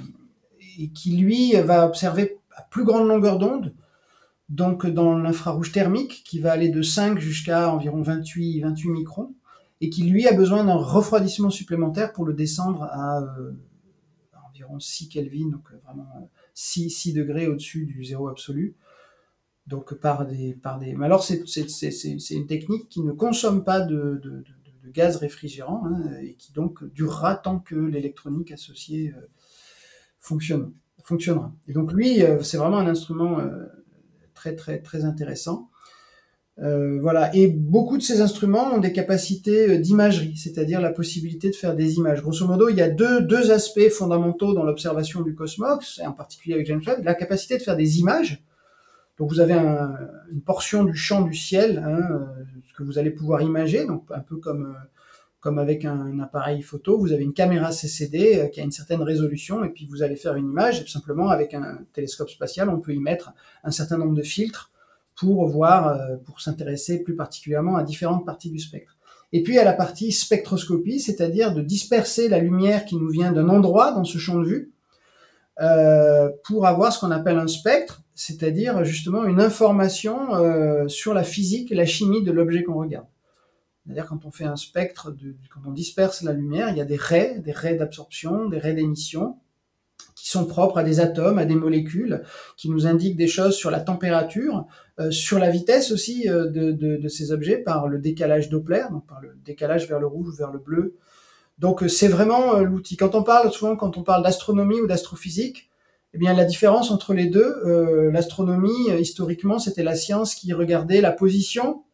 et qui lui va observer à plus grande longueur d'onde donc dans l'infrarouge thermique qui va aller de 5 jusqu'à environ 28, 28 microns et qui lui a besoin d'un refroidissement supplémentaire pour le descendre à, euh, environ 6 Kelvin, donc vraiment 6, 6 degrés au-dessus du zéro absolu. Donc par des, par des... Mais alors c'est une technique qui ne consomme pas de, gaz réfrigérant hein, et qui donc durera tant que l'électronique associée euh, fonctionne, fonctionnera. Et donc lui, euh, c'est vraiment un instrument euh, très très très intéressant. Voilà. Et beaucoup de ces instruments ont des capacités d'imagerie, c'est-à-dire la possibilité de faire des images. Grosso modo, il y a deux, deux aspects fondamentaux dans l'observation du cosmos, et en particulier avec James Webb, la capacité de faire des images, donc vous avez une portion du champ du ciel hein, que vous allez pouvoir imager, donc un peu comme euh, comme avec un, appareil photo, vous avez une caméra CCD euh, qui a une certaine résolution et puis vous allez faire une image. Et simplement avec un télescope spatial, on peut y mettre un certain nombre de filtres pour voir, pour s'intéresser plus particulièrement à différentes parties du spectre. Et puis à la partie spectroscopie, c'est-à-dire de disperser la lumière qui nous vient d'un endroit dans ce champ de vue euh, pour avoir ce qu'on appelle un spectre, c'est-à-dire justement une information euh, sur la physique et la chimie de l'objet qu'on regarde. C'est-à-dire quand on fait un spectre, quand on disperse la lumière, il y a des raies, des raies d'absorption, des raies d'émission, qui sont propres à des atomes, à des molécules, qui nous indiquent des choses sur la température, euh, sur la vitesse aussi euh, de, de, de, ces objets par le décalage Doppler, donc par le décalage vers le rouge ou vers le bleu, donc euh, c'est vraiment l'outil. Quand on parle souvent, quand on parle d'astronomie ou d'astrophysique, eh bien la différence entre les deux, euh, l'astronomie historiquement c'était la science qui regardait la position,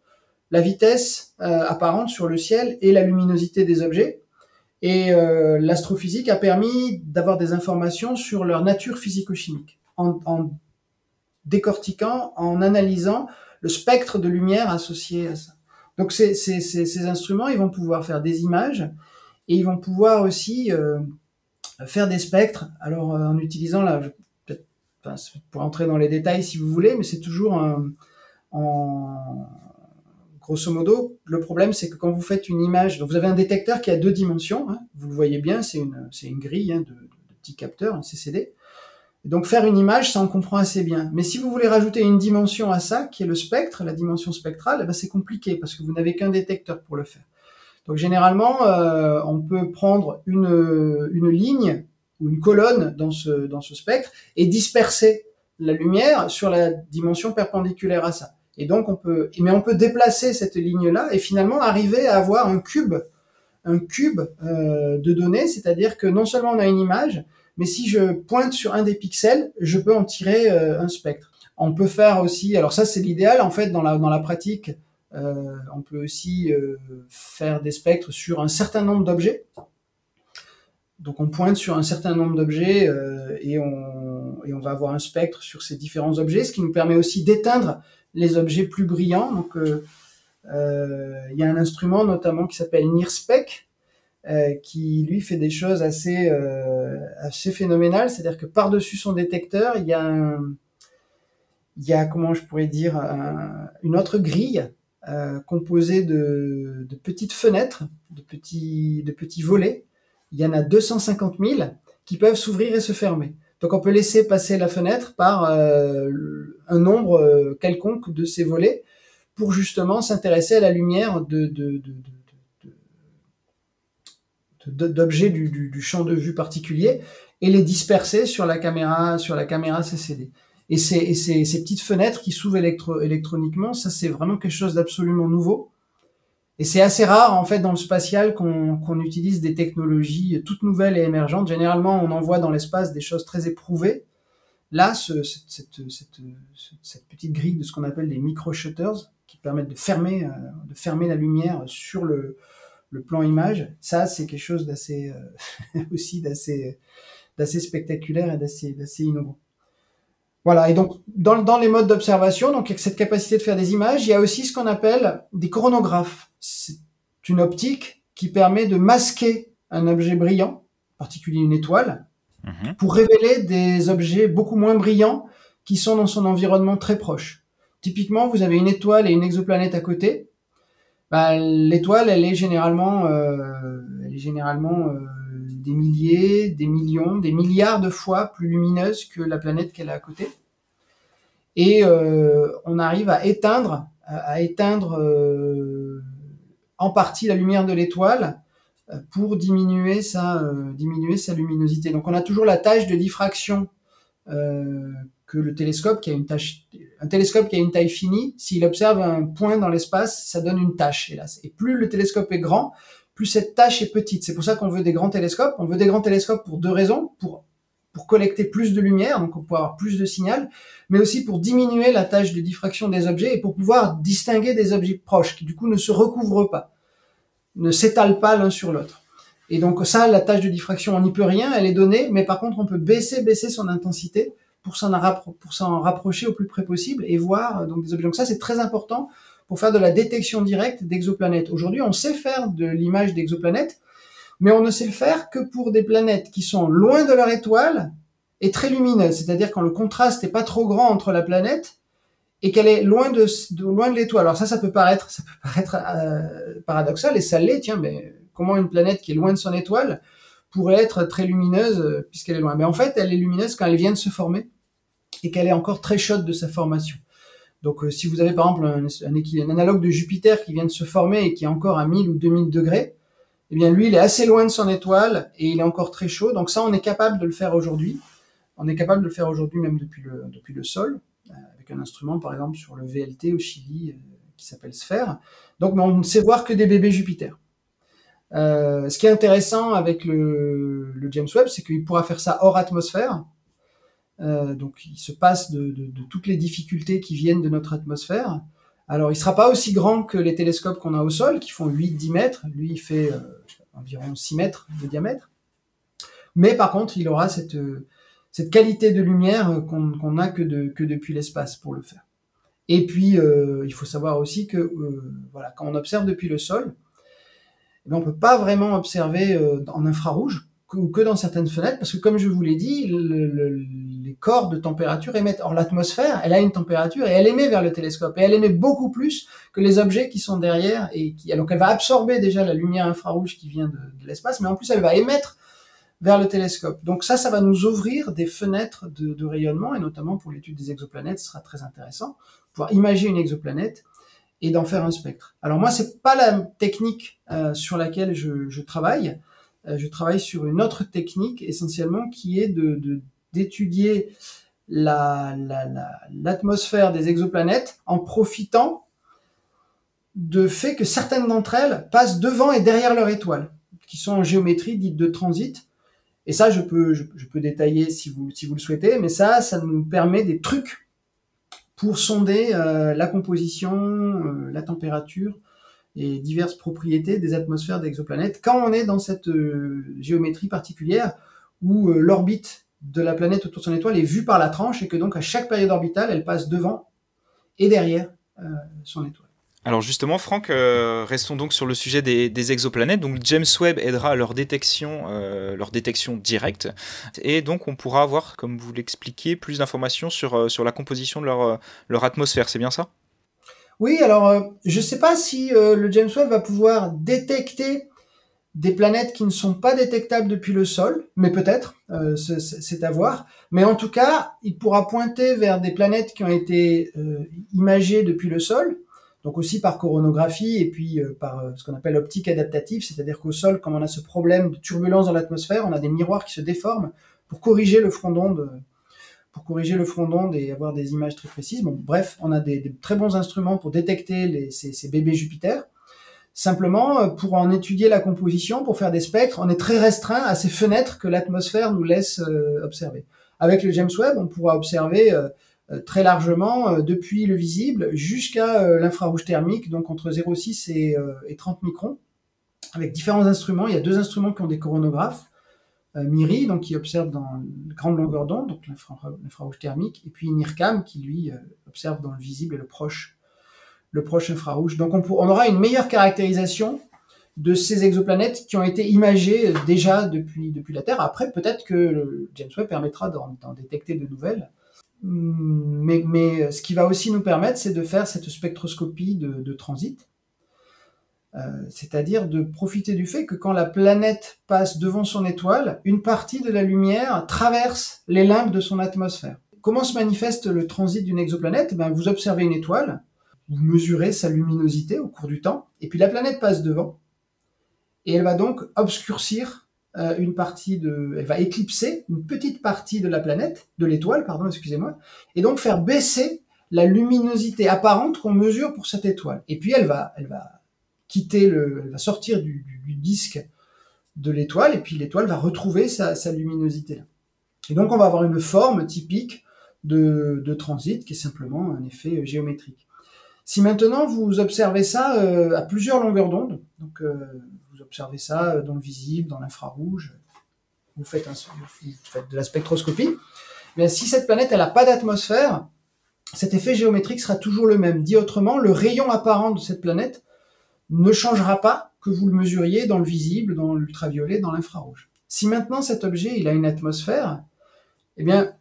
la vitesse apparente sur le ciel et la luminosité des objets. Et l'astrophysique a permis d'avoir des informations sur leur nature physico-chimique en, en, décortiquant, en analysant le spectre de lumière associé à ça. Donc ces, ces, ces instruments, ils vont pouvoir faire des images et ils vont pouvoir aussi euh, faire des spectres. Alors euh, en utilisant là, peut-être pour entrer dans les détails si vous voulez, mais c'est toujours un, en grosso modo, le problème c'est que quand vous faites une image, donc vous avez un détecteur qui a deux dimensions, hein, vous le voyez bien, c'est une, c'est une grille hein, de, de, petits capteurs, un CCD. donc faire une image, ça on comprend assez bien. Mais si vous voulez rajouter une dimension à ça, qui est le spectre, la dimension spectrale, eh ben c'est compliqué parce que vous n'avez qu'un détecteur pour le faire. Donc généralement, euh, on peut prendre une, une ligne ou une colonne dans ce, dans ce spectre et disperser la lumière sur la dimension perpendiculaire à ça. Et donc on peut, mais on peut déplacer cette ligne-là et finalement arriver à avoir un cube, un cube euh, de données, c'est-à-dire que non seulement on a une image, mais si je pointe sur un des pixels, je peux en tirer euh, un spectre. On peut faire aussi, alors ça c'est l'idéal en fait dans la dans la pratique, euh, on peut aussi euh, faire des spectres sur un certain nombre d'objets. Donc on pointe sur un certain nombre d'objets euh, et, on, va avoir un spectre sur ces différents objets, ce qui nous permet aussi d'éteindre les objets plus brillants. Donc il y a un instrument notamment qui s'appelle NIRSPEC, qui lui fait des choses assez assez phénoménales, c'est-à-dire que par-dessus son détecteur, il y a un, il y a comment je pourrais dire une autre grille euh, composé de, petites fenêtres, de petits, de petits volets. Il y en a 250 000 qui peuvent s'ouvrir et se fermer. Donc on peut laisser passer la fenêtre par euh, un nombre euh, quelconque de ces volets pour justement s'intéresser à la lumière d'objets du, du, du, champ de vue particulier et les disperser sur la caméra sur la caméra CCD. Et ces, petites fenêtres qui s'ouvrent électro électroniquement, ça c'est vraiment quelque chose d'absolument nouveau. Et c'est assez rare en fait dans le spatial qu'on utilise des technologies toutes nouvelles et émergentes. Généralement, on envoie dans l'espace des choses très éprouvées. Là, ce, cette, petite grille de ce qu'on appelle des micro-shutters, qui permettent de fermer, euh, la lumière sur le, plan image, ça c'est quelque chose euh, [LAUGHS] aussi d'assez spectaculaire et d'assez innovant. Voilà, et donc dans, dans les modes d'observation, donc avec cette capacité de faire des images, il y a aussi ce qu'on appelle des chronographes. C'est une optique qui permet de masquer un objet brillant, en particulier une étoile, mmh. pour révéler des objets beaucoup moins brillants qui sont dans son environnement très proche. Typiquement, vous avez une étoile et une exoplanète à côté. Bah, l'étoile, elle est généralement, euh, elle est généralement euh, des milliers, des millions, des milliards de fois plus lumineuse que la planète qu'elle a à côté. et on arrive à éteindre, à, éteindre en partie la lumière de l'étoile pour diminuer sa, diminuer sa luminosité. Donc on a toujours la tâche de diffraction que le télescope qui a une un télescope qui a une taille finie, s'il observe un point dans l'espace, ça donne une tâche, hélas. Et plus le télescope est grand, plus cette tâche est petite. C'est pour ça qu'on veut des grands télescopes. On veut des grands télescopes pour deux raisons. Pour, pour collecter plus de lumière, donc pour avoir plus de signal, mais aussi pour diminuer la tâche de diffraction des objets et pour pouvoir distinguer des objets proches qui du coup ne se recouvrent pas, ne s'étalent pas l'un sur l'autre. Et donc ça, la tâche de diffraction, on n'y peut rien, elle est donnée, mais par contre on peut baisser, baisser son intensité pour s'en rapprocher au plus près possible et voir euh, donc des objets. Donc ça, c'est très important pour faire de la détection directe d'exoplanètes. Aujourd'hui, on sait faire de l'image d'exoplanètes, mais on ne sait le faire que pour des planètes qui sont loin de leur étoile et très lumineuses. C'est-à-dire quand le contraste n'est pas trop grand entre la planète et qu'elle est loin de, loin de l'étoile. Alors ça, ça peut paraître, ça euh, paradoxal et ça l'est. Tiens, mais comment une planète qui est loin de son étoile pourrait être très lumineuse euh, puisqu'elle est loin? Mais en fait, elle est lumineuse quand elle vient de se former et qu'elle est encore très chaude de sa formation. Donc euh, si vous avez par exemple un, analogue de Jupiter qui vient de se former et qui est encore à 1000 ou 2000 degrés, eh bien lui il est assez loin de son étoile et il est encore très chaud. Donc ça on est capable de le faire aujourd'hui. On est capable de le faire aujourd'hui même depuis le, sol, euh, avec un instrument par exemple sur le VLT au Chili euh, qui s'appelle Sphère. Donc on ne sait voir que des bébés Jupiter. ce qui est intéressant avec le James Webb, c'est qu'il pourra faire ça hors atmosphère. Euh, donc il se passe de, toutes les difficultés qui viennent de notre atmosphère. Alors il sera pas aussi grand que les télescopes qu'on a au sol, qui font 8-10 mètres. Lui, il fait euh, environ 6 mètres de diamètre. Mais par contre, il aura cette, cette qualité de lumière qu'on n'a que, depuis l'espace pour le faire. Et puis, euh, il faut savoir aussi que voilà, quand on observe depuis le sol, eh ben, on peut pas vraiment observer en infrarouge ou que dans certaines fenêtres, parce que comme je vous l'ai dit, corps de température émettent. Or, l'atmosphère, elle a une température et elle émet vers le télescope. Et elle émet beaucoup plus que les objets qui sont derrière. Et donc, elle va absorber déjà la lumière infrarouge qui vient de, l'espace, mais en plus, elle va émettre vers le télescope. Donc ça, ça va nous ouvrir des fenêtres de, rayonnement, et notamment pour l'étude des exoplanètes, ce sera très intéressant. Pouvoir imaginer une exoplanète et d'en faire un spectre. Alors moi, c'est pas la technique euh, sur laquelle je, je travaille. Euh, je travaille sur une autre technique essentiellement qui est de d'étudier l'atmosphère des exoplanètes en profitant de fait que certaines d'entre elles passent devant et derrière leur étoile, qui sont en géométrie dite de transit. Et ça, je peux, détailler si vous, le souhaitez, mais ça, ça nous permet des trucs pour sonder euh, la composition, euh, la température et diverses propriétés des atmosphères d'exoplanètes quand on est dans cette euh, géométrie particulière où l'orbite de la planète autour de son étoile est vue par la tranche et que donc à chaque période orbitale, elle passe devant et derrière euh, son étoile. Alors justement, Franck, restons donc sur le sujet des, exoplanètes. Donc James Webb aidera à leur détection, leur détection directe, et donc on pourra avoir, comme vous l'expliquiez, plus d'informations sur, sur la composition de leur, leur atmosphère. C'est bien ça? Oui, alors euh, je ne sais pas si euh, le James Webb va pouvoir détecter des planètes qui ne sont pas détectables depuis le sol, mais peut-être, euh, c'est à voir. Mais en tout cas, il pourra pointer vers des planètes qui ont été imagées depuis le sol, donc aussi par coronographie et puis par ce qu'on appelle optique adaptative, c'est-à-dire qu'au sol, comme on a ce problème de turbulence dans l'atmosphère, on a des miroirs qui se déforment pour corriger le front d'onde pour corriger le front d'onde et avoir des images très précises. Bon, bref, on a des, très bons instruments pour détecter ces, bébés Jupiter. Simplement, euh, pour en étudier la composition, pour faire des spectres, on est très restreint à ces fenêtres que l'atmosphère nous laisse euh, observer. Avec le James Webb, on pourra observer euh, très largement depuis le visible jusqu'à l'infrarouge thermique, donc entre 0,6 et, et 30 microns, avec différents instruments. Il y a deux instruments qui ont des coronographes. MIRI, donc qui observe dans grande longueur d'onde, donc l'infrarouge thermique, et puis NIRCAM qui lui observe dans le visible et le proche, le proche infrarouge. Donc on, aura une meilleure caractérisation de ces exoplanètes qui ont été imagées euh, déjà depuis, depuis la Terre. Après, peut-être que James Webb permettra d'en détecter de nouvelles. Hum, mais, mais, ce qui va aussi nous permettre, c'est de faire cette spectroscopie de, de transit euh, c'est-à-dire de profiter du fait que quand la planète passe devant son étoile, une partie de la lumière traverse les limbes de son atmosphère. comment se manifeste le transit d'une exoplanète? Ben, Vous observez une étoile, vous mesurez sa luminosité au cours du temps, et puis la planète passe devant, et elle va donc obscurcir euh, une partie de, elle va éclipser une petite partie de la planète, de l'étoile, pardon, excusez-moi, et donc faire baisser la luminosité apparente qu'on mesure pour cette étoile. Et puis elle va, elle va quitter le, elle va sortir du, disque de l'étoile, et puis l'étoile va retrouver sa, luminosité là. Et donc on va avoir une forme typique de, de transit qui est simplement un effet géométrique. Si maintenant vous observez ça euh, à plusieurs longueurs d'onde, donc euh, vous observez ça dans le visible, dans l'infrarouge, vous faites, de la spectroscopie, mais si cette planète n'a pas d'atmosphère, cet effet géométrique sera toujours le même. Dit autrement, le rayon apparent de cette planète ne changera pas que vous le mesuriez dans le visible, dans l'ultraviolet, dans l'infrarouge. Si maintenant cet objet il a une atmosphère, eh bien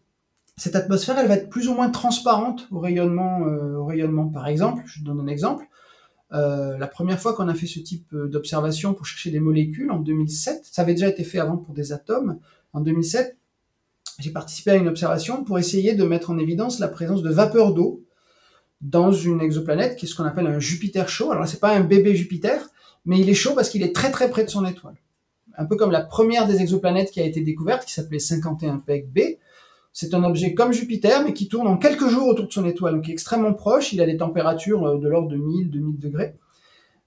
cette atmosphère, elle va être plus ou moins transparente au rayonnement. Euh. Par exemple, je donne un exemple. Euh, la première fois qu'on a fait ce type euh, d'observation pour chercher des molécules, en 2007, ça avait déjà été fait avant pour des atomes, en 2007, j'ai participé à une observation pour essayer de mettre en évidence la présence de vapeur d'eau dans une exoplanète qui est ce qu'on appelle un Jupiter chaud. Alors c'est pas un bébé Jupiter, mais il est chaud parce qu'il est très très près de son étoile. Un peu comme la première des exoplanètes qui a été découverte, qui s'appelait 51 PEG B, c'est un objet comme Jupiter, mais qui tourne en quelques jours autour de son étoile, donc extrêmement proche. Il a des températures euh, de l'ordre de 1000, 2000 degrés.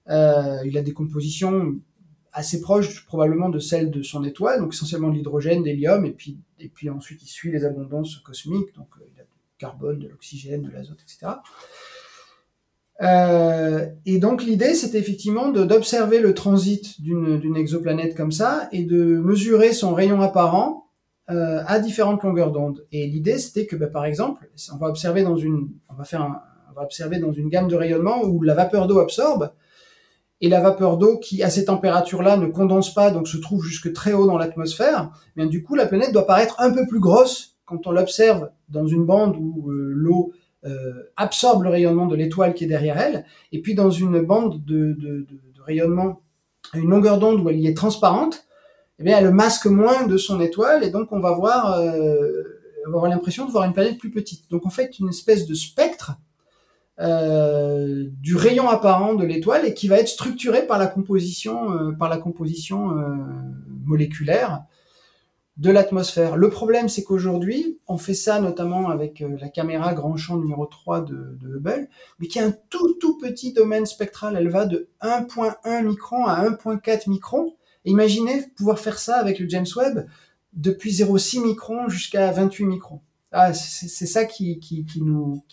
Euh, il a des compositions assez proches probablement de celles de son étoile, donc essentiellement de l'hydrogène, l'hélium, et puis, et puis ensuite il suit les abondances cosmiques, donc euh, il a du carbone, de l'oxygène, de l'azote, etc. et donc l'idée, c'était effectivement d'observer le transit d'une exoplanète comme ça et de mesurer son rayon apparent euh, à différentes longueurs d'onde. Et l'idée, c'était que, bah, par exemple, on va observer dans une, on va faire on va observer dans une gamme de rayonnement où la vapeur d'eau absorbe, et la vapeur d'eau qui, à ces températures-là, ne condense pas, donc se trouve jusque très haut dans l'atmosphère, eh bien du coup, la planète doit paraître un peu plus grosse quand on l'observe dans une bande où euh, l'eau euh, absorbe le rayonnement de l'étoile qui est derrière elle, et puis dans une bande de, de, de, de rayonnement à une longueur d'onde où elle y est transparente, eh bien, elle masque moins de son étoile et donc on euh, on va avoir l'impression de voir une planète plus petite. Donc en fait, une espèce de spectre euh, du rayon apparent de l'étoile et qui va être structuré par la composition, euh, moléculaire de l'atmosphère. Le problème, c'est qu'aujourd'hui, on fait ça notamment avec la caméra grand champ numéro 3 de, de Hubble, mais qui a un tout tout petit domaine spectral. Elle va de 1.1 micron à 1.4 micron imaginez pouvoir faire ça avec le James Webb depuis 0,6 microns jusqu'à 28 microns. Ah, c'est ça qui, nous,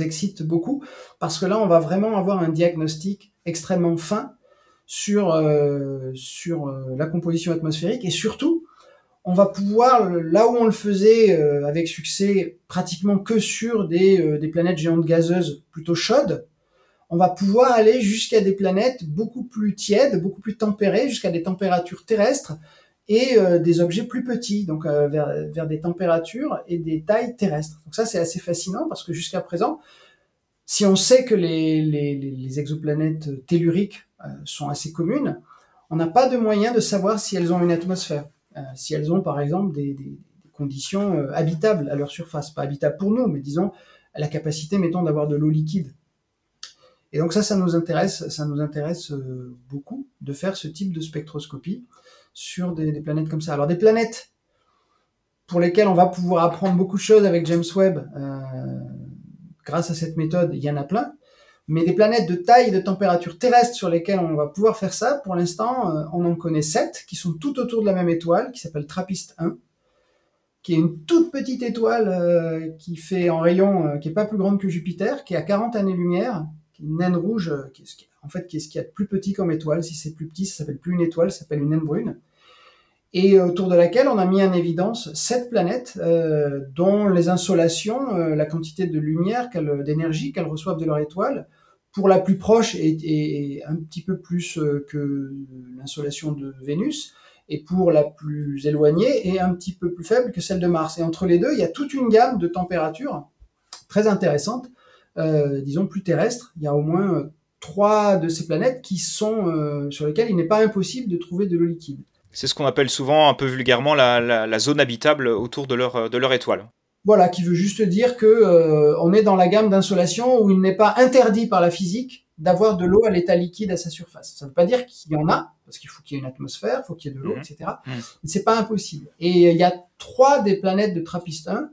excite beaucoup, parce que là, on va vraiment avoir un diagnostic extrêmement fin sur, euh, euh, la composition atmosphérique, et surtout, on va pouvoir, là où on le faisait euh, avec succès, pratiquement que sur des planètes géantes gazeuses plutôt chaudes, on va pouvoir aller jusqu'à des planètes beaucoup plus tièdes, beaucoup plus tempérées, jusqu'à des températures terrestres et euh, des objets plus petits, donc euh, vers, des températures et des tailles terrestres. Donc ça, c'est assez fascinant parce que jusqu'à présent, si on sait que les, exoplanètes telluriques euh, sont assez communes, on n'a pas de moyen de savoir si elles ont une atmosphère, si elles ont par exemple des, des conditions habitables à leur surface, pas habitables pour nous, mais disons la capacité, mettons, d'avoir de l'eau liquide. Et donc ça, ça nous intéresse, ça nous intéresse euh, beaucoup de faire ce type de spectroscopie sur des, planètes comme ça. Alors des planètes pour lesquelles on va pouvoir apprendre beaucoup de choses avec James Webb euh, grâce à cette méthode, il y en a plein. Mais des planètes de taille et de température terrestre sur lesquelles on va pouvoir faire ça, pour l'instant, euh, on en connaît sept qui sont tout autour de la même étoile, qui s'appelle TRAPPIST 1, qui est une toute petite étoile qui fait en rayon, qui est pas plus grande que Jupiter, qui est à 40 années-lumière, une naine rouge, euh, qui est, en fait, qui est ce qu'il y a de plus petit comme étoile. Si c'est plus petit, ça s'appelle plus une étoile, ça s'appelle une naine brune. Et autour de laquelle on a mis en évidence sept planètes euh, dont les insolations, euh, la quantité de lumière, d'énergie qu'elles reçoivent de leur étoile, pour la plus proche est, un petit peu plus que l'insolation de Vénus, et pour la plus éloignée est un petit peu plus faible que celle de Mars. Et entre les deux, il y a toute une gamme de températures très intéressante euh, disons, plus terrestres. Il y a au moins euh, trois de ces planètes qui sont euh, sur lesquelles il n'est pas impossible de trouver de l'eau liquide. C'est ce qu'on appelle souvent, un peu vulgairement, la, zone habitable autour de leur, de leur étoile. Voilà, qui veut juste dire que euh, on est dans la gamme d'insolation où il n'est pas interdit par la physique d'avoir de l'eau à l'état liquide à sa surface. Ça ne veut pas dire qu'il y en a, parce qu'il faut qu'il y ait une atmosphère, il faut qu'il y ait de l'eau, Mhm. etc. Mhm. C'est pas impossible. Et euh, il y a trois des planètes de Trappist 1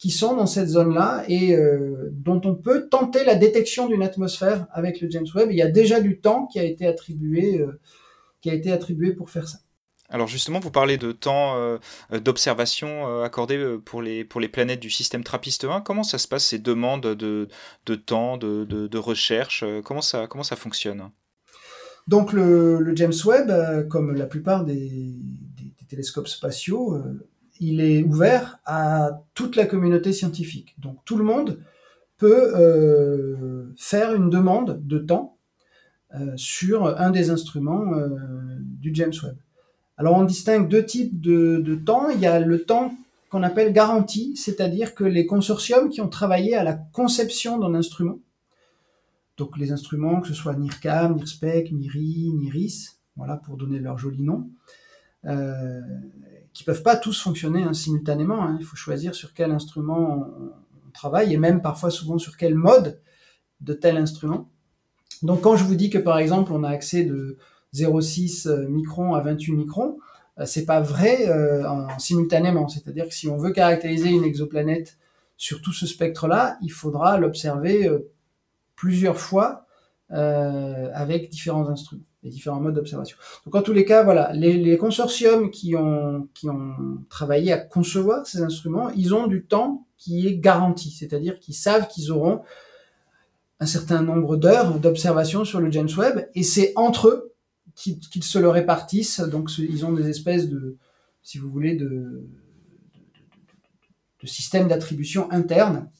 qui sont dans cette zone-là et euh, dont on peut tenter la détection d'une atmosphère avec le James Webb. Il y a déjà du temps qui a été attribué, euh, qui a été attribué pour faire ça. Alors justement, vous parlez de temps euh, d'observation accordé pour les, pour les planètes du système Trappist 1. Comment ça se passe, ces demandes de, de temps, de, de, de recherche comment ça, comment ça fonctionne? Donc le, le James Webb, comme la plupart des, des- des télescopes spatiaux, euh, il est ouvert à toute la communauté scientifique. Donc tout le monde peut euh, faire une demande de temps euh, sur un des instruments euh, du James Webb. Alors on distingue deux types de, temps. Il y a le temps qu'on appelle garanti, c'est-à-dire que les consortiums qui ont travaillé à la conception d'un instrument, donc les instruments, que ce soit NIRCAM, NIRSPEC, NIRI, NIRIS, voilà pour donner leur joli nom, qui peuvent pas tous fonctionner hein, simultanément. hein. Il faut choisir sur quel instrument on, travaille et même parfois souvent sur quel mode de tel instrument. Donc quand je vous dis que par exemple on a accès de 0,6 microns à 28 microns, euh, c'est pas vrai euh, en, simultanément. C'est-à-dire que si on veut caractériser une exoplanète sur tout ce spectre-là, il faudra l'observer euh, plusieurs fois euh, avec différents instruments et différents modes d'observation. Donc en tous les cas, voilà, les, les consortiums qui ont, travaillé à concevoir ces instruments, ils ont du temps qui est garanti, c'est-à-dire qu'ils savent qu'ils auront un certain nombre d'heures d'observation sur le James Webb, et c'est entre eux qu'ils se le répartissent. Donc ils ont des espèces de, si vous voulez, de, de, systèmes d'attribution interne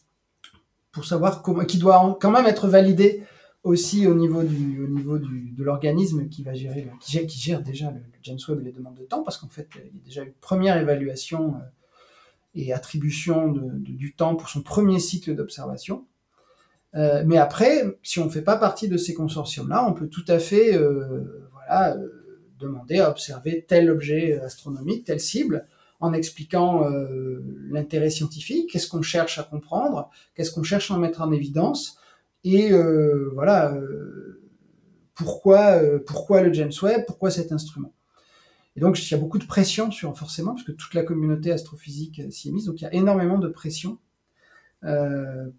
pour savoir comment, qui doit quand même être validé aussi au niveau du, au niveau du, de l'organisme qui va gérer, qui gère, qui gère déjà le, James Webb et les demandes de temps, parce qu'en fait, il y a déjà une première évaluation euh, et attribution de, du temps pour son premier cycle d'observation. Euh, mais après, si on ne fait pas partie de ces consortiums-là, on peut tout à fait euh, voilà, demander à observer tel objet astronomique, telle cible, en expliquant l'intérêt scientifique, qu'est-ce qu'on cherche à comprendre, qu'est-ce qu'on cherche à mettre en évidence, et euh, voilà euh, pourquoi, euh, pourquoi le James Webb, pourquoi cet instrument? Et donc il y a beaucoup de pression sur forcément, parce que toute la communauté astrophysique s'y est mise, donc il y a énormément de pression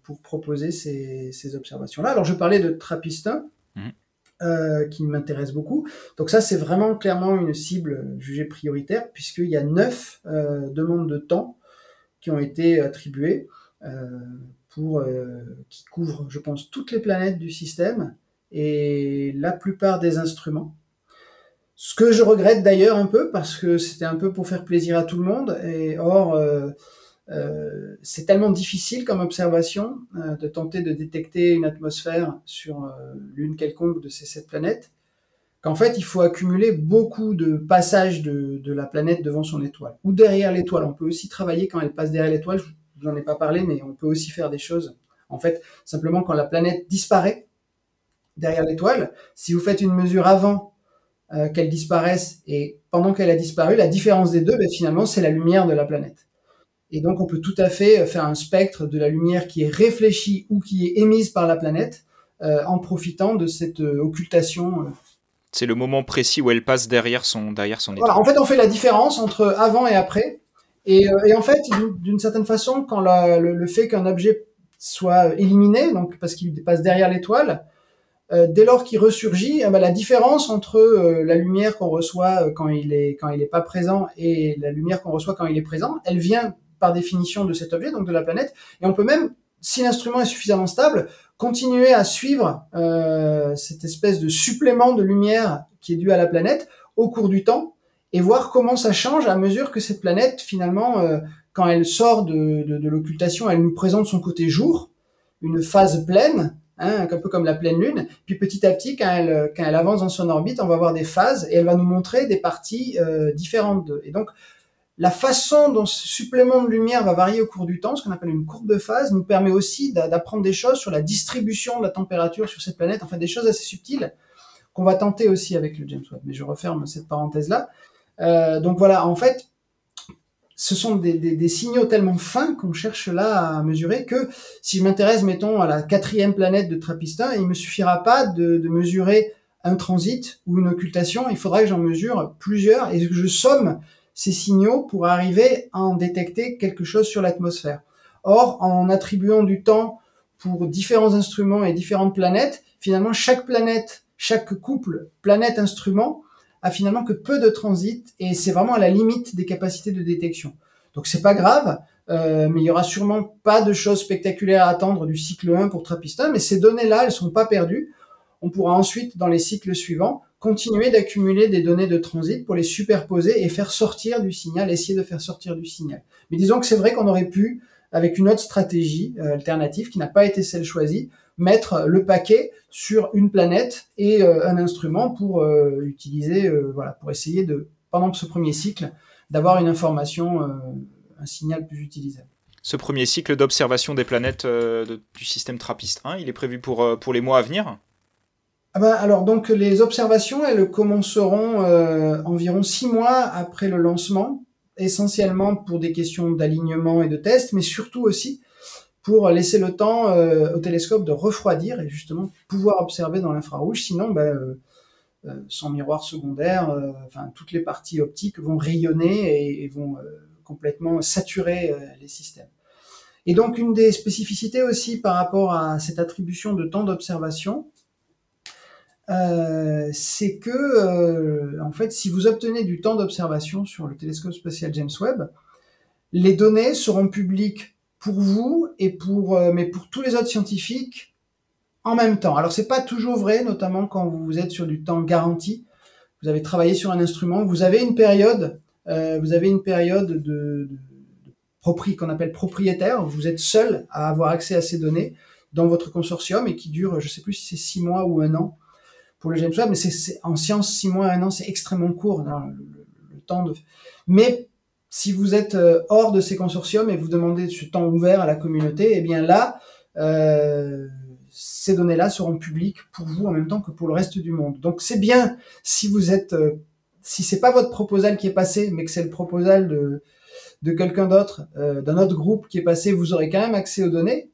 pour proposer ces, ces observations-là. Alors je parlais de Trappist 1, Mhm. qui m'intéresse beaucoup. Donc ça c'est vraiment clairement une cible jugée prioritaire, puisqu'il y a neuf demandes de temps qui ont été attribuées euh, pour euh, qui couvrent, je pense, toutes les planètes du système et la plupart des instruments. Ce que je regrette d'ailleurs un peu parce que c'était un peu pour faire plaisir à tout le monde et or euh, euh, c'est tellement difficile comme observation de tenter de détecter une atmosphère sur l'une quelconque de ces sept planètes qu'en fait il faut accumuler beaucoup de passages de, la planète devant son étoile ou derrière l'étoile. On peut aussi travailler quand elle passe derrière l'étoile. En ai pas parlé, mais on peut aussi faire des choses. En fait, simplement quand la planète disparaît derrière l'étoile, si vous faites une mesure avant euh, qu'elle disparaisse et pendant qu'elle a disparu, la différence des deux, ben, finalement, c'est la lumière de la planète. Et donc, on peut tout à fait faire un spectre de la lumière qui est réfléchie ou qui est émise par la planète euh, en profitant de cette euh, occultation. C'est le moment précis où elle passe derrière son, derrière son étoile. Voilà, en fait, on fait la différence entre avant et après. Et, euh, et en fait, d'une- certaine façon, quand la- le, le fait qu'un objet soit éliminé, donc parce qu'il passe derrière l'étoile, euh, dès lors qu'il ressurgit, eh ben, la différence entre euh, la lumière qu'on reçoit euh, quand il est quand il est pas présent et la lumière qu'on reçoit quand il est présent, elle vient par définition de cet objet, donc de la planète. Et on peut même, si l'instrument est suffisamment stable, continuer à suivre euh, cette espèce de supplément de lumière qui est dû à la planète au cours du temps et voir comment ça change à mesure que cette planète, finalement, euh, quand elle sort de, de, l'occultation, elle nous présente son côté jour, une phase pleine, hein, un peu comme la pleine lune. Puis petit à petit, quand elle, quand elle avance dans son orbite, on va voir des phases et elle va nous montrer des parties euh, différentes. Et donc, la façon dont ce supplément de lumière va varier au cours du temps, ce qu'on appelle une courbe de phase, nous permet aussi d'apprendre des choses sur la distribution de la température sur cette planète, enfin des choses assez subtiles qu'on va tenter aussi avec le James Webb. Mais je referme cette parenthèse-là. Euh, donc voilà, en fait, ce sont des, signaux tellement fins qu'on cherche là à mesurer que si je m'intéresse, mettons, à la quatrième planète de Trappistin, il me suffira pas de, de mesurer un transit ou une occultation, il faudra que j'en mesure plusieurs et que je somme ces signaux pour arriver à en détecter quelque chose sur l'atmosphère. Or, en attribuant du temps pour différents instruments et différentes planètes, finalement, chaque planète, chaque couple planète-instrument a finalement que peu de transit et c'est vraiment à la limite des capacités de détection. Donc c'est pas grave, euh, mais il y aura sûrement pas de choses spectaculaires à attendre du cycle 1 pour Trappistin, mais ces données-là, elles sont pas perdues. On pourra ensuite, dans les cycles suivants, continuer d'accumuler des données de transit pour les superposer et faire sortir du signal, essayer de faire sortir du signal. Mais disons que c'est vrai qu'on aurait pu, avec une autre stratégie euh, alternative qui n'a pas été celle choisie, mettre le paquet sur une planète et euh, un instrument pour euh, utiliser, voilà, pour essayer de, pendant ce premier cycle, d'avoir une information, un signal plus utilisable. Ce premier cycle d'observation des planètes du système TRAPPIST 1, il est prévu pour, pour les mois à venir? Ah ben, alors donc les observations elles commenceront euh, environ six mois après le lancement, essentiellement pour des questions d'alignement et de test, mais surtout aussi pour laisser le temps euh, au télescope de refroidir et justement pouvoir observer dans l'infrarouge. Sinon, ben, euh, sans miroir secondaire, enfin toutes les parties optiques vont rayonner et vont complètement saturer les systèmes. Et donc une des spécificités aussi par rapport à cette attribution de temps d'observation, euh, c'est que, euh, en fait, si vous obtenez du temps d'observation sur le télescope spatial James Webb, les données seront publiques pour vous et pour, euh, mais pour tous les autres scientifiques en même temps. Alors c'est pas toujours vrai, notamment quand vous êtes sur du temps garanti. Vous avez travaillé sur un instrument, vous avez une période, vous avez une période de, qu'on appelle propriétaire. Vous êtes seul à avoir accès à ces données dans votre consortium et qui dure, je sais plus si c'est six mois ou un an pour le James Webb, mais c'est en science six mois, un an, c'est extrêmement court le, temps de. Mais si vous êtes euh, hors de ces consortiums et vous demandez ce temps ouvert à la communauté, eh bien là, euh, ces données-là seront publiques pour vous en même temps que pour le reste du monde. Donc c'est bien si vous êtes, euh, si c'est pas votre proposal qui est passé, mais que c'est le proposal de de quelqu'un d'autre, d'un autre groupe qui est passé, vous aurez quand même accès aux données.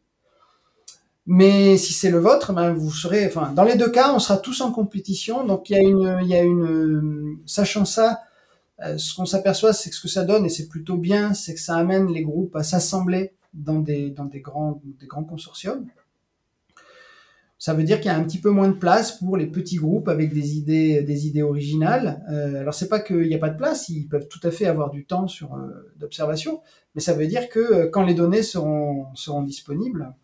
Mais si c'est le vôtre, ben vous serez, enfin, dans les deux cas, on sera tous en compétition. Donc il y a une, il y a une, sachant ça, euh, ce qu'on s'aperçoit, c'est que ce que ça donne, et c'est plutôt bien, c'est que ça amène les groupes à s'assembler dans des, grands, consortiums. Ça veut dire qu'il y a un petit peu moins de place pour les petits groupes avec des idées, des idées originales. Euh, alors c'est pas qu'il n'y a pas de place, ils peuvent tout à fait avoir du temps euh, d'observation, mais ça veut dire que euh, quand les données seront, seront disponibles,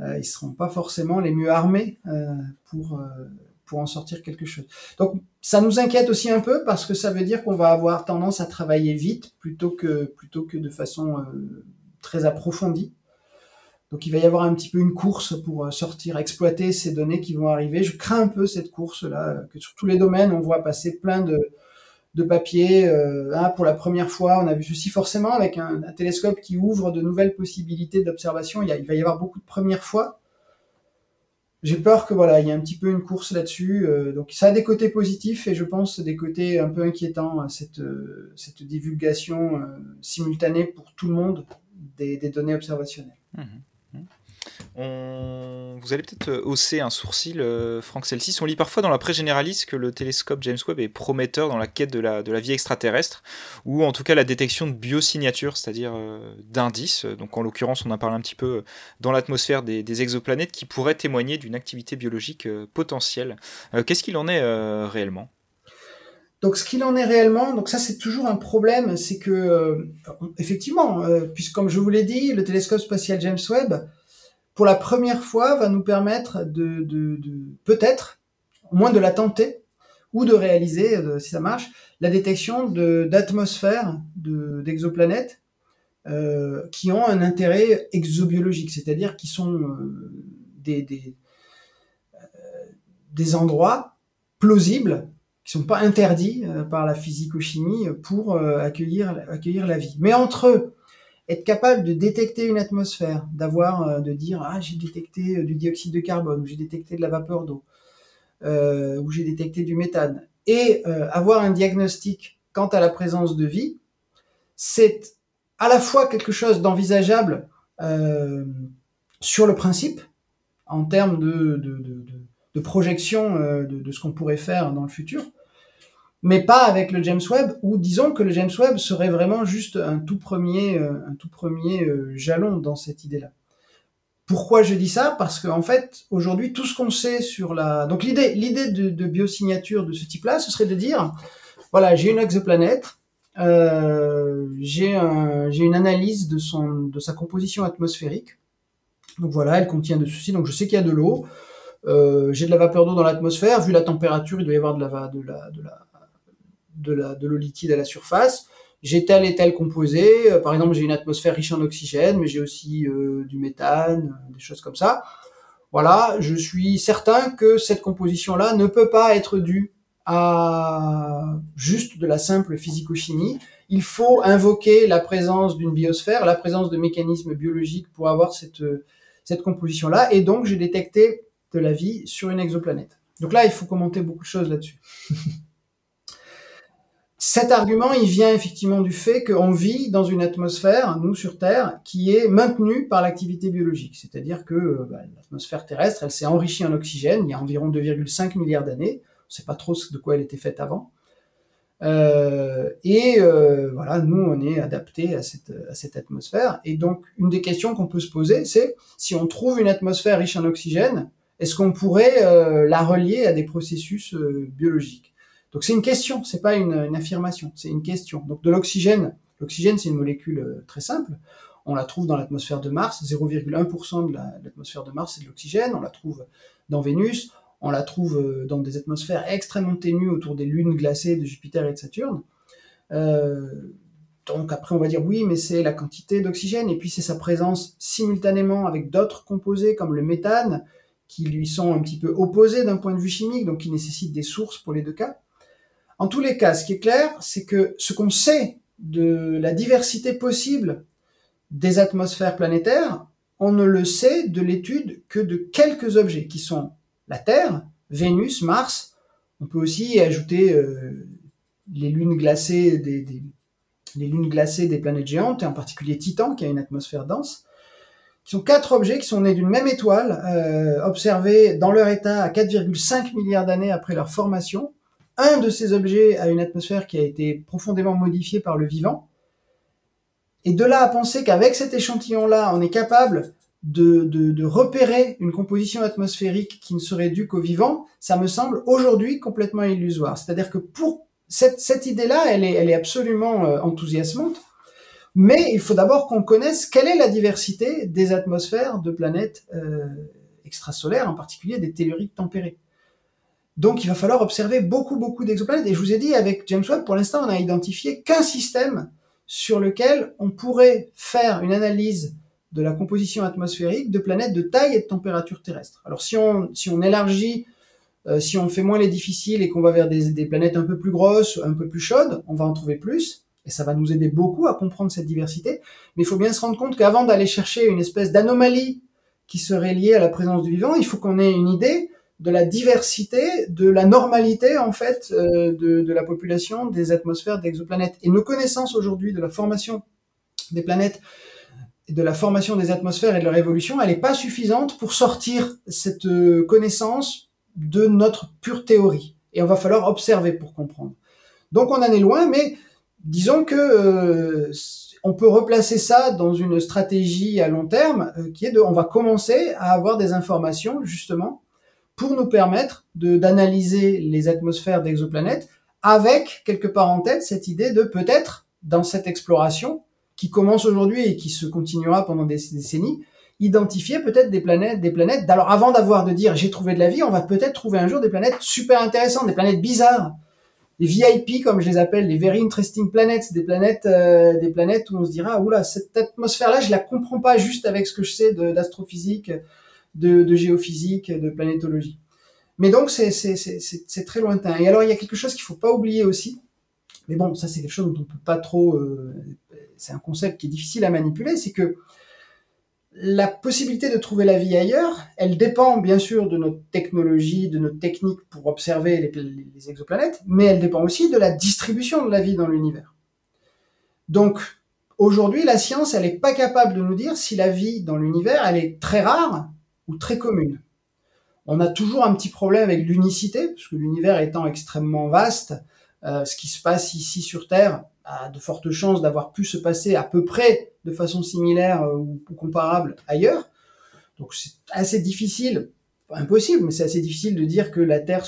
euh, ils seront pas forcément les mieux armés euh, pour euh, pour en sortir quelque chose. Donc ça nous inquiète aussi un peu parce que ça veut dire qu'on va avoir tendance à travailler vite plutôt que plutôt que de façon très approfondie. Donc il va y avoir un petit peu une course pour sortir, exploiter ces données qui vont arriver. Je crains un peu cette course-là, que sur tous les domaines, on voit passer plein de, de papier. Euh, pour la première fois, on a vu ceci forcément avec un, télescope qui ouvre de nouvelles possibilités d'observation. Il, va y avoir beaucoup de premières fois. J'ai peur que voilà, il y a un petit peu une course là-dessus. Euh, donc ça a des côtés positifs et je pense des côtés un peu inquiétants cette euh, cette divulgation simultanée pour tout le monde des, données observationnelles. Mmh vous allez peut-être euh, hausser un sourcil, euh, Franck Celsis. On lit parfois dans la presse généraliste que le télescope James Webb est prometteur dans la quête de la, de la vie extraterrestre, ou en tout cas la détection de biosignatures, c'est-à-dire euh, d'indices. Donc en l'occurrence, on en parle un petit peu dans l'atmosphère des, exoplanètes qui pourraient témoigner d'une activité biologique potentielle. Qu'est-ce qu'il en est réellement? Donc, ce qu'il en est réellement, donc ça c'est toujours un problème, c'est que effectivement, puisque comme je vous l'ai dit, le télescope spatial James Webb pour la première fois, va nous permettre de, peut-être, au moins de la tenter, ou de réaliser, euh, si ça marche, la détection d'atmosphères d'exoplanètes euh, qui ont un intérêt exobiologique, c'est-à-dire qui sont euh, des, des, endroits plausibles, qui sont pas interdits par la physico-chimie pour accueillir, accueillir la vie. Mais entre eux, être capable de détecter une atmosphère, d'avoir, euh, de dire ah j'ai détecté euh, du dioxyde de carbone, ou j'ai détecté de la vapeur d'eau, euh, ou j'ai détecté du méthane, et avoir un diagnostic quant à la présence de vie, c'est à la fois quelque chose d'envisageable sur le principe, en termes de, de, projection de, ce qu'on pourrait faire dans le futur, mais pas avec le James Webb, ou disons que le James Webb serait vraiment juste un tout premier, un tout premier jalon dans cette idée-là. Pourquoi je dis ça? Parce qu'en en fait, aujourd'hui, tout ce qu'on sait sur la... Donc l'idée, l'idée de, de, biosignature de ce type-là, ce serait de dire, voilà, j'ai une exoplanète, euh, j'ai un, une analyse de, son, de sa composition atmosphérique. Donc voilà, elle contient de ceci, donc je sais qu'il y a de l'eau, euh, j'ai de la vapeur d'eau dans l'atmosphère, vu la température, il doit y avoir de la, de la, de la, de l'eau liquide à la surface j'ai tel et tel composé. Euh, par exemple, j'ai une atmosphère riche en oxygène, mais j'ai aussi euh, du méthane, euh, des choses comme ça. Voilà, je suis certain que cette composition-là ne peut pas être due à juste de la simple physico-chimie. Il faut invoquer la présence d'une biosphère, la présence de mécanismes biologiques pour avoir cette, cette composition-là. Et donc, j'ai détecté de la vie sur une exoplanète. Donc là, il faut commenter beaucoup de choses là-dessus. [LAUGHS] Cet argument, il vient effectivement du fait qu'on vit dans une atmosphère, nous sur Terre, qui est maintenue par l'activité biologique. C'est-à-dire que euh, bah, l'atmosphère terrestre, elle s'est enrichie en oxygène il y a environ 2,5 milliards d'années. On ne sait pas trop de quoi elle était faite avant. Euh, et euh, voilà, nous, on est adapté à cette, à cette atmosphère. Et donc, une des questions qu'on peut se poser, c'est si on trouve une atmosphère riche en oxygène, est-ce qu'on pourrait la relier à des processus biologiques? Donc c'est une question, c'est pas une, affirmation, c'est une question. Donc de l'oxygène, l'oxygène c'est une molécule euh, très simple. On la trouve dans l'atmosphère de Mars, 0,1% de l'atmosphère de Mars c'est de l'oxygène. On la trouve dans Vénus, on la trouve euh, dans des atmosphères extrêmement ténues autour des lunes glacées de Jupiter et de Saturne. Euh, donc après on va dire oui, mais c'est la quantité d'oxygène et puis c'est sa présence simultanément avec d'autres composés comme le méthane qui lui sont un petit peu opposés d'un point de vue chimique, donc qui nécessitent des sources pour les deux cas. En tous les cas, ce qui est clair, c'est que ce qu'on sait de la diversité possible des atmosphères planétaires, on ne le sait de l'étude que de quelques objets qui sont la Terre, Vénus, Mars. On peut aussi ajouter euh, les lunes glacées des, planètes géantes, et en particulier Titan, qui a une atmosphère dense, qui sont quatre objets qui sont nés d'une même étoile, euh, observés dans leur état à 4,5 milliards d'années après leur formation, un de ces objets a une atmosphère qui a été profondément modifiée par le vivant. Et de là à penser qu'avec cet échantillon-là, on est capable de, repérer une composition atmosphérique qui ne serait due qu'au vivant, ça me semble aujourd'hui complètement illusoire. C'est-à-dire que pour cette, idée-là, elle est, absolument euh, enthousiasmante, mais il faut d'abord qu'on connaisse quelle est la diversité des atmosphères de planètes euh, extrasolaires, en particulier des telluriques tempérées. Donc il va falloir observer beaucoup, beaucoup d'exoplanètes. Et je vous ai dit, avec James Webb, pour l'instant, on a identifié qu'un système sur lequel on pourrait faire une analyse de la composition atmosphérique de planètes de taille et de température terrestre. Alors si on, élargit, euh, si on fait moins les difficiles et qu'on va vers des, des, planètes un peu plus grosses, un peu plus chaudes, on va en trouver plus. Et ça va nous aider beaucoup à comprendre cette diversité. Mais il faut bien se rendre compte qu'avant d'aller chercher une espèce d'anomalie qui serait liée à la présence du vivant, il faut qu'on ait une idée de la diversité, de la normalité en fait euh, de, la population des atmosphères d'exoplanètes. Et nos connaissances aujourd'hui de la formation des planètes, de la formation des atmosphères et de leur évolution, elle n'est pas suffisante pour sortir cette euh, connaissance de notre pure théorie. Et on va falloir observer pour comprendre. Donc on en est loin, mais disons que euh, on peut replacer ça dans une stratégie à long terme qui est de, on va commencer à avoir des informations justement pour nous permettre d'analyser les atmosphères d'exoplanètes avec quelque part en tête cette idée de peut-être dans cette exploration qui commence aujourd'hui et qui se continuera pendant des décennies, identifier peut-être des planètes, des planètes. Alors avant d'avoir de dire j'ai trouvé de la vie, on va peut-être trouver un jour des planètes super intéressantes, des planètes bizarres, des VIP comme je les appelle, les very interesting planets, des planètes, euh, des planètes où on se dira oula cette atmosphère-là je la comprends pas juste avec ce que je sais d'astrophysique, de, géophysique, de planétologie. Mais donc, c'est très lointain. Et alors, il y a quelque chose qu'il faut pas oublier aussi, mais bon, ça c'est quelque chose dont on peut pas trop... Euh, c'est un concept qui est difficile à manipuler, c'est que la possibilité de trouver la vie ailleurs, elle dépend bien sûr de notre technologie, de notre technique pour observer les, les exoplanètes, mais elle dépend aussi de la distribution de la vie dans l'univers. Donc, Aujourd'hui, la science, elle n'est pas capable de nous dire si la vie dans l'univers, elle est très rare très commune. On a toujours un petit problème avec l'unicité, parce que l'univers étant extrêmement vaste, euh, ce qui se passe ici sur Terre a de fortes chances d'avoir pu se passer à peu près de façon similaire euh, ou, comparable ailleurs. Donc c'est assez difficile, impossible, mais c'est assez difficile de dire que la Terre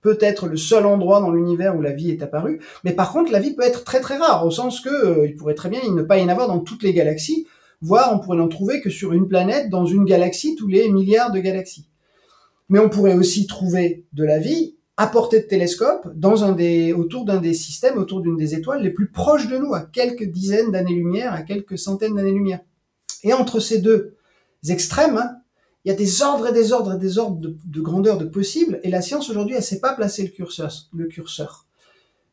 peut être le seul endroit dans l'univers où la vie est apparue. Mais par contre, la vie peut être très très rare, au sens que euh, il pourrait très bien ne pas y en avoir dans toutes les galaxies, voire on pourrait n'en trouver que sur une planète dans une galaxie tous les milliards de galaxies. Mais on pourrait aussi trouver de la vie à portée de télescope dans un des, autour d'un des systèmes, autour d'une des étoiles les plus proches de nous, à quelques dizaines d'années-lumière, à quelques centaines d'années-lumière. Et entre ces deux extrêmes, hein, il y a des ordres et des ordres et des ordres de, grandeur de possibles, et la science aujourd'hui, elle sait pas placer le curseur, le curseur.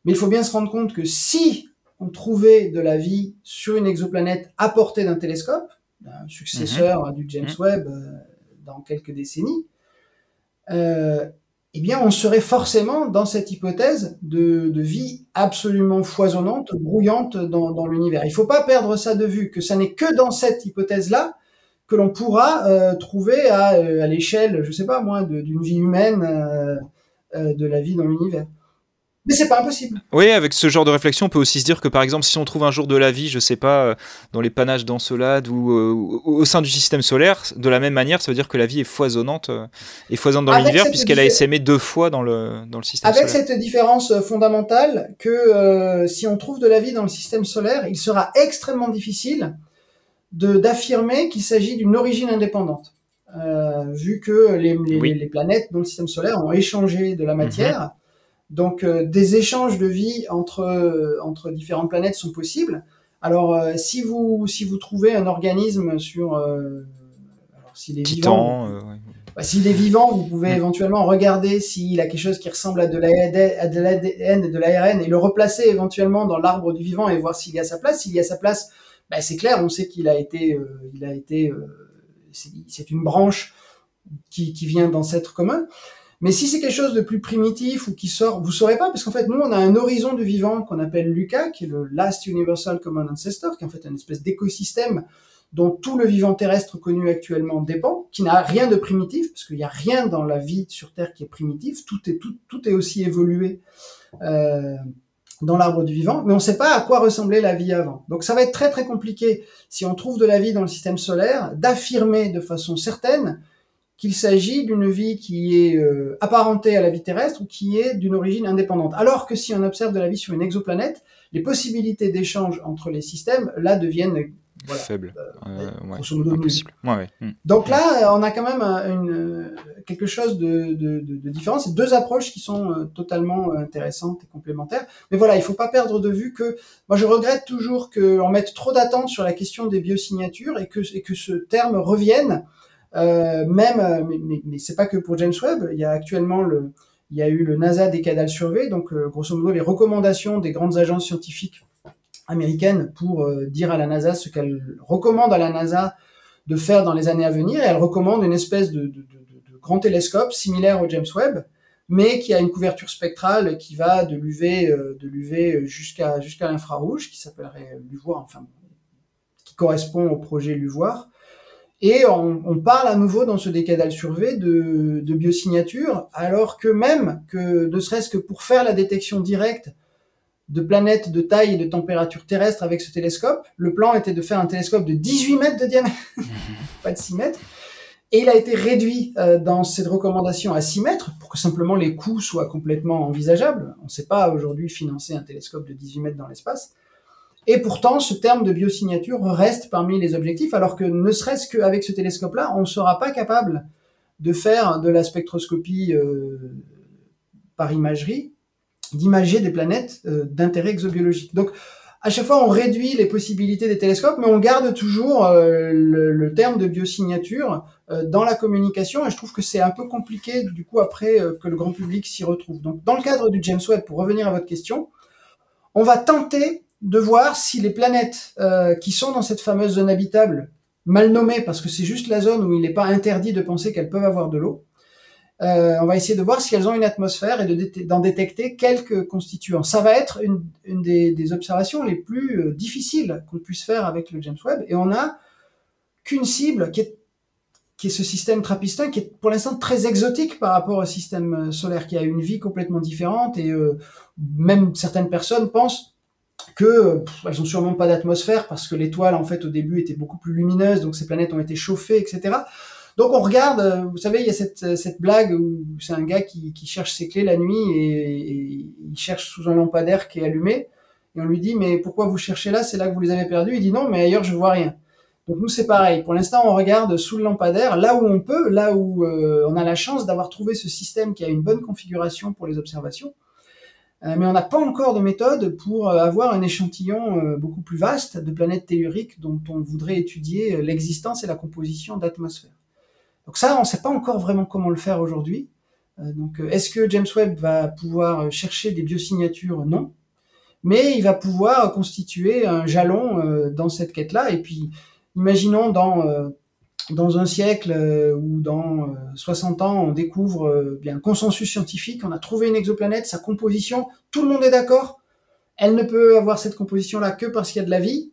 Mais il faut bien se rendre compte que si on trouvait de la vie sur une exoplanète à portée d'un télescope, un successeur mhm. du James mhm. Webb euh, dans quelques décennies, euh, eh bien, on serait forcément dans cette hypothèse de, vie absolument foisonnante, brouillante dans, dans l'univers. Il ne faut pas perdre ça de vue, que ça n'est que dans cette hypothèse-là que l'on pourra euh, trouver à, à l'échelle, je sais pas moi, d'une vie humaine, de la vie dans l'univers. Mais c'est pas impossible. Oui, avec ce genre de réflexion, on peut aussi se dire que par exemple, si on trouve un jour de la vie, je sais pas, dans les panaches d'Encelade ou au sein du système solaire, de la même manière, ça veut dire que la vie est foisonnante et foisonnante dans l'univers puisqu'elle a essaimé deux fois dans le, dans le système avec solaire. Avec cette différence fondamentale que si on trouve de la vie dans le système solaire, il sera extrêmement difficile d'affirmer qu'il s'agit d'une origine indépendante, euh, vu que les, les, les, planètes dans le système solaire ont échangé de la mhm. matière. Donc euh, des échanges de vie entre entre différentes planètes sont possibles. Alors euh, si vous si vous trouvez un organisme sur alors s'il est Titan, vivant, bah, s'il est vivant, vous pouvez mm. éventuellement regarder s'il a quelque chose qui ressemble à de l'ADN et de l'ARN et le replacer éventuellement dans l'arbre du vivant et voir s'il y a sa place. S'il y a sa place, bah, c'est clair, on sait qu'il a été, euh, il a été, euh, c'est une branche qui, qui vient d'ancêtres communs. Mais si c'est quelque chose de plus primitif ou qui sort, vous saurez pas, parce qu'en fait, nous, on a un horizon de vivant qu'on appelle LUCA, qui est le Last Universal Common Ancestor, qui est en fait une espèce d'écosystème dont tout le vivant terrestre connu actuellement dépend, qui n'a rien de primitif, parce qu'il n'y a rien dans la vie sur Terre qui est primitif, tout est, tout, tout est aussi évolué. Euh, dans l'arbre du vivant, mais on ne sait pas à quoi ressemblait la vie avant. Donc ça va être très très compliqué, si on trouve de la vie dans le système solaire, d'affirmer de façon certaine qu'il s'agit d'une vie qui est euh, apparentée à la vie terrestre ou qui est d'une origine indépendante. Alors que si on observe de la vie sur une exoplanète, les possibilités d'échange entre les systèmes, là, deviennent faible, euh, impossible. Hmm. Donc là, on a quand même une, quelque chose de, de, de, différent. C'est deux approches qui sont euh, totalement euh, intéressantes et complémentaires. Mais voilà, il faut pas perdre de vue que moi je regrette toujours qu'on mette trop d'attente sur la question des biosignatures et que, et que ce terme revienne. Euh, même, mais, mais, mais c'est pas que pour James Webb. Il y a actuellement le, il y a eu le NASA Decadal Survey, donc grosso modo les recommandations des grandes agences scientifiques américaine pour euh, dire à la NASA ce qu'elle recommande à la NASA de faire dans les années à venir. Et elle recommande une espèce de, de, de, de grand télescope similaire au James Webb, mais qui a une couverture spectrale qui va de l'UV euh, de l'UV jusqu'à jusqu'à l'infrarouge, qui s'appellerait l'UVOIR, enfin qui correspond au projet LUVOIR. Et on, on, parle à nouveau dans ce décadal survey de, de biosignature, alors que même que ne serait-ce que pour faire la détection directe de planètes de taille et de température terrestre avec ce télescope. Le plan était de faire un télescope de 18 mètres de diamètre, [LAUGHS] pas de 6 mètres. Et il a été réduit euh, dans cette recommandation à 6 mètres pour que simplement les coûts soient complètement envisageables. On ne sait pas aujourd'hui financer un télescope de 18 mètres dans l'espace. Et pourtant, ce terme de biosignature reste parmi les objectifs, alors que ne serait-ce qu'avec ce télescope-là, on ne sera pas capable de faire de la spectroscopie euh, par imagerie d'imager des planètes euh, d'intérêt exobiologique. Donc, à chaque fois, on réduit les possibilités des télescopes, mais on garde toujours euh, le, terme de biosignature dans la communication, et je trouve que c'est un peu compliqué, du coup, après que le grand public s'y retrouve. Donc, dans le cadre du James Webb, pour revenir à votre question, on va tenter de voir si les planètes qui sont dans cette fameuse zone habitable, mal nommée parce que c'est juste la zone où il n'est pas interdit de penser qu'elles peuvent avoir de l'eau, euh, on va essayer de voir si elles ont une atmosphère et d'en détecter quelques constituants. Ça va être une, des, observations les plus euh, difficiles qu'on puisse faire avec le James Webb. Et on n'a qu'une cible qui est, ce système trappistin qui est pour l'instant très exotique par rapport au système euh, solaire qui a une vie complètement différente et même certaines personnes pensent que elles ont sûrement pas d'atmosphère parce que l'étoile en fait au début était beaucoup plus lumineuse donc ces planètes ont été chauffées etc. Donc on regarde, euh, vous savez, il y a cette, euh, cette blague où c'est un gars qui, qui, cherche ses clés la nuit et, il cherche sous un lampadaire qui est allumé. Et on lui dit, mais pourquoi vous cherchez là? C'est là que vous les avez perdus. Il dit, non, mais ailleurs, je vois rien. Donc nous, c'est pareil. Pour l'instant, on regarde sous le lampadaire, là où on peut, là où euh, on a la chance d'avoir trouvé ce système qui a une bonne configuration pour les observations. Mais on n'a pas encore de méthode pour avoir un échantillon beaucoup plus vaste de planètes telluriques dont on voudrait étudier l'existence et la composition d'atmosphères. Donc ça, on ne sait pas encore vraiment comment le faire aujourd'hui. Euh, donc, euh, est-ce que James Webb va pouvoir euh, chercher des biosignatures? Non. Mais il va pouvoir constituer un jalon dans cette quête-là. Et puis, imaginons dans, dans un siècle ou dans 60 ans, on découvre bien un consensus scientifique, on a trouvé une exoplanète, sa composition, tout le monde est d'accord. Elle ne peut avoir cette composition-là que parce qu'il y a de la vie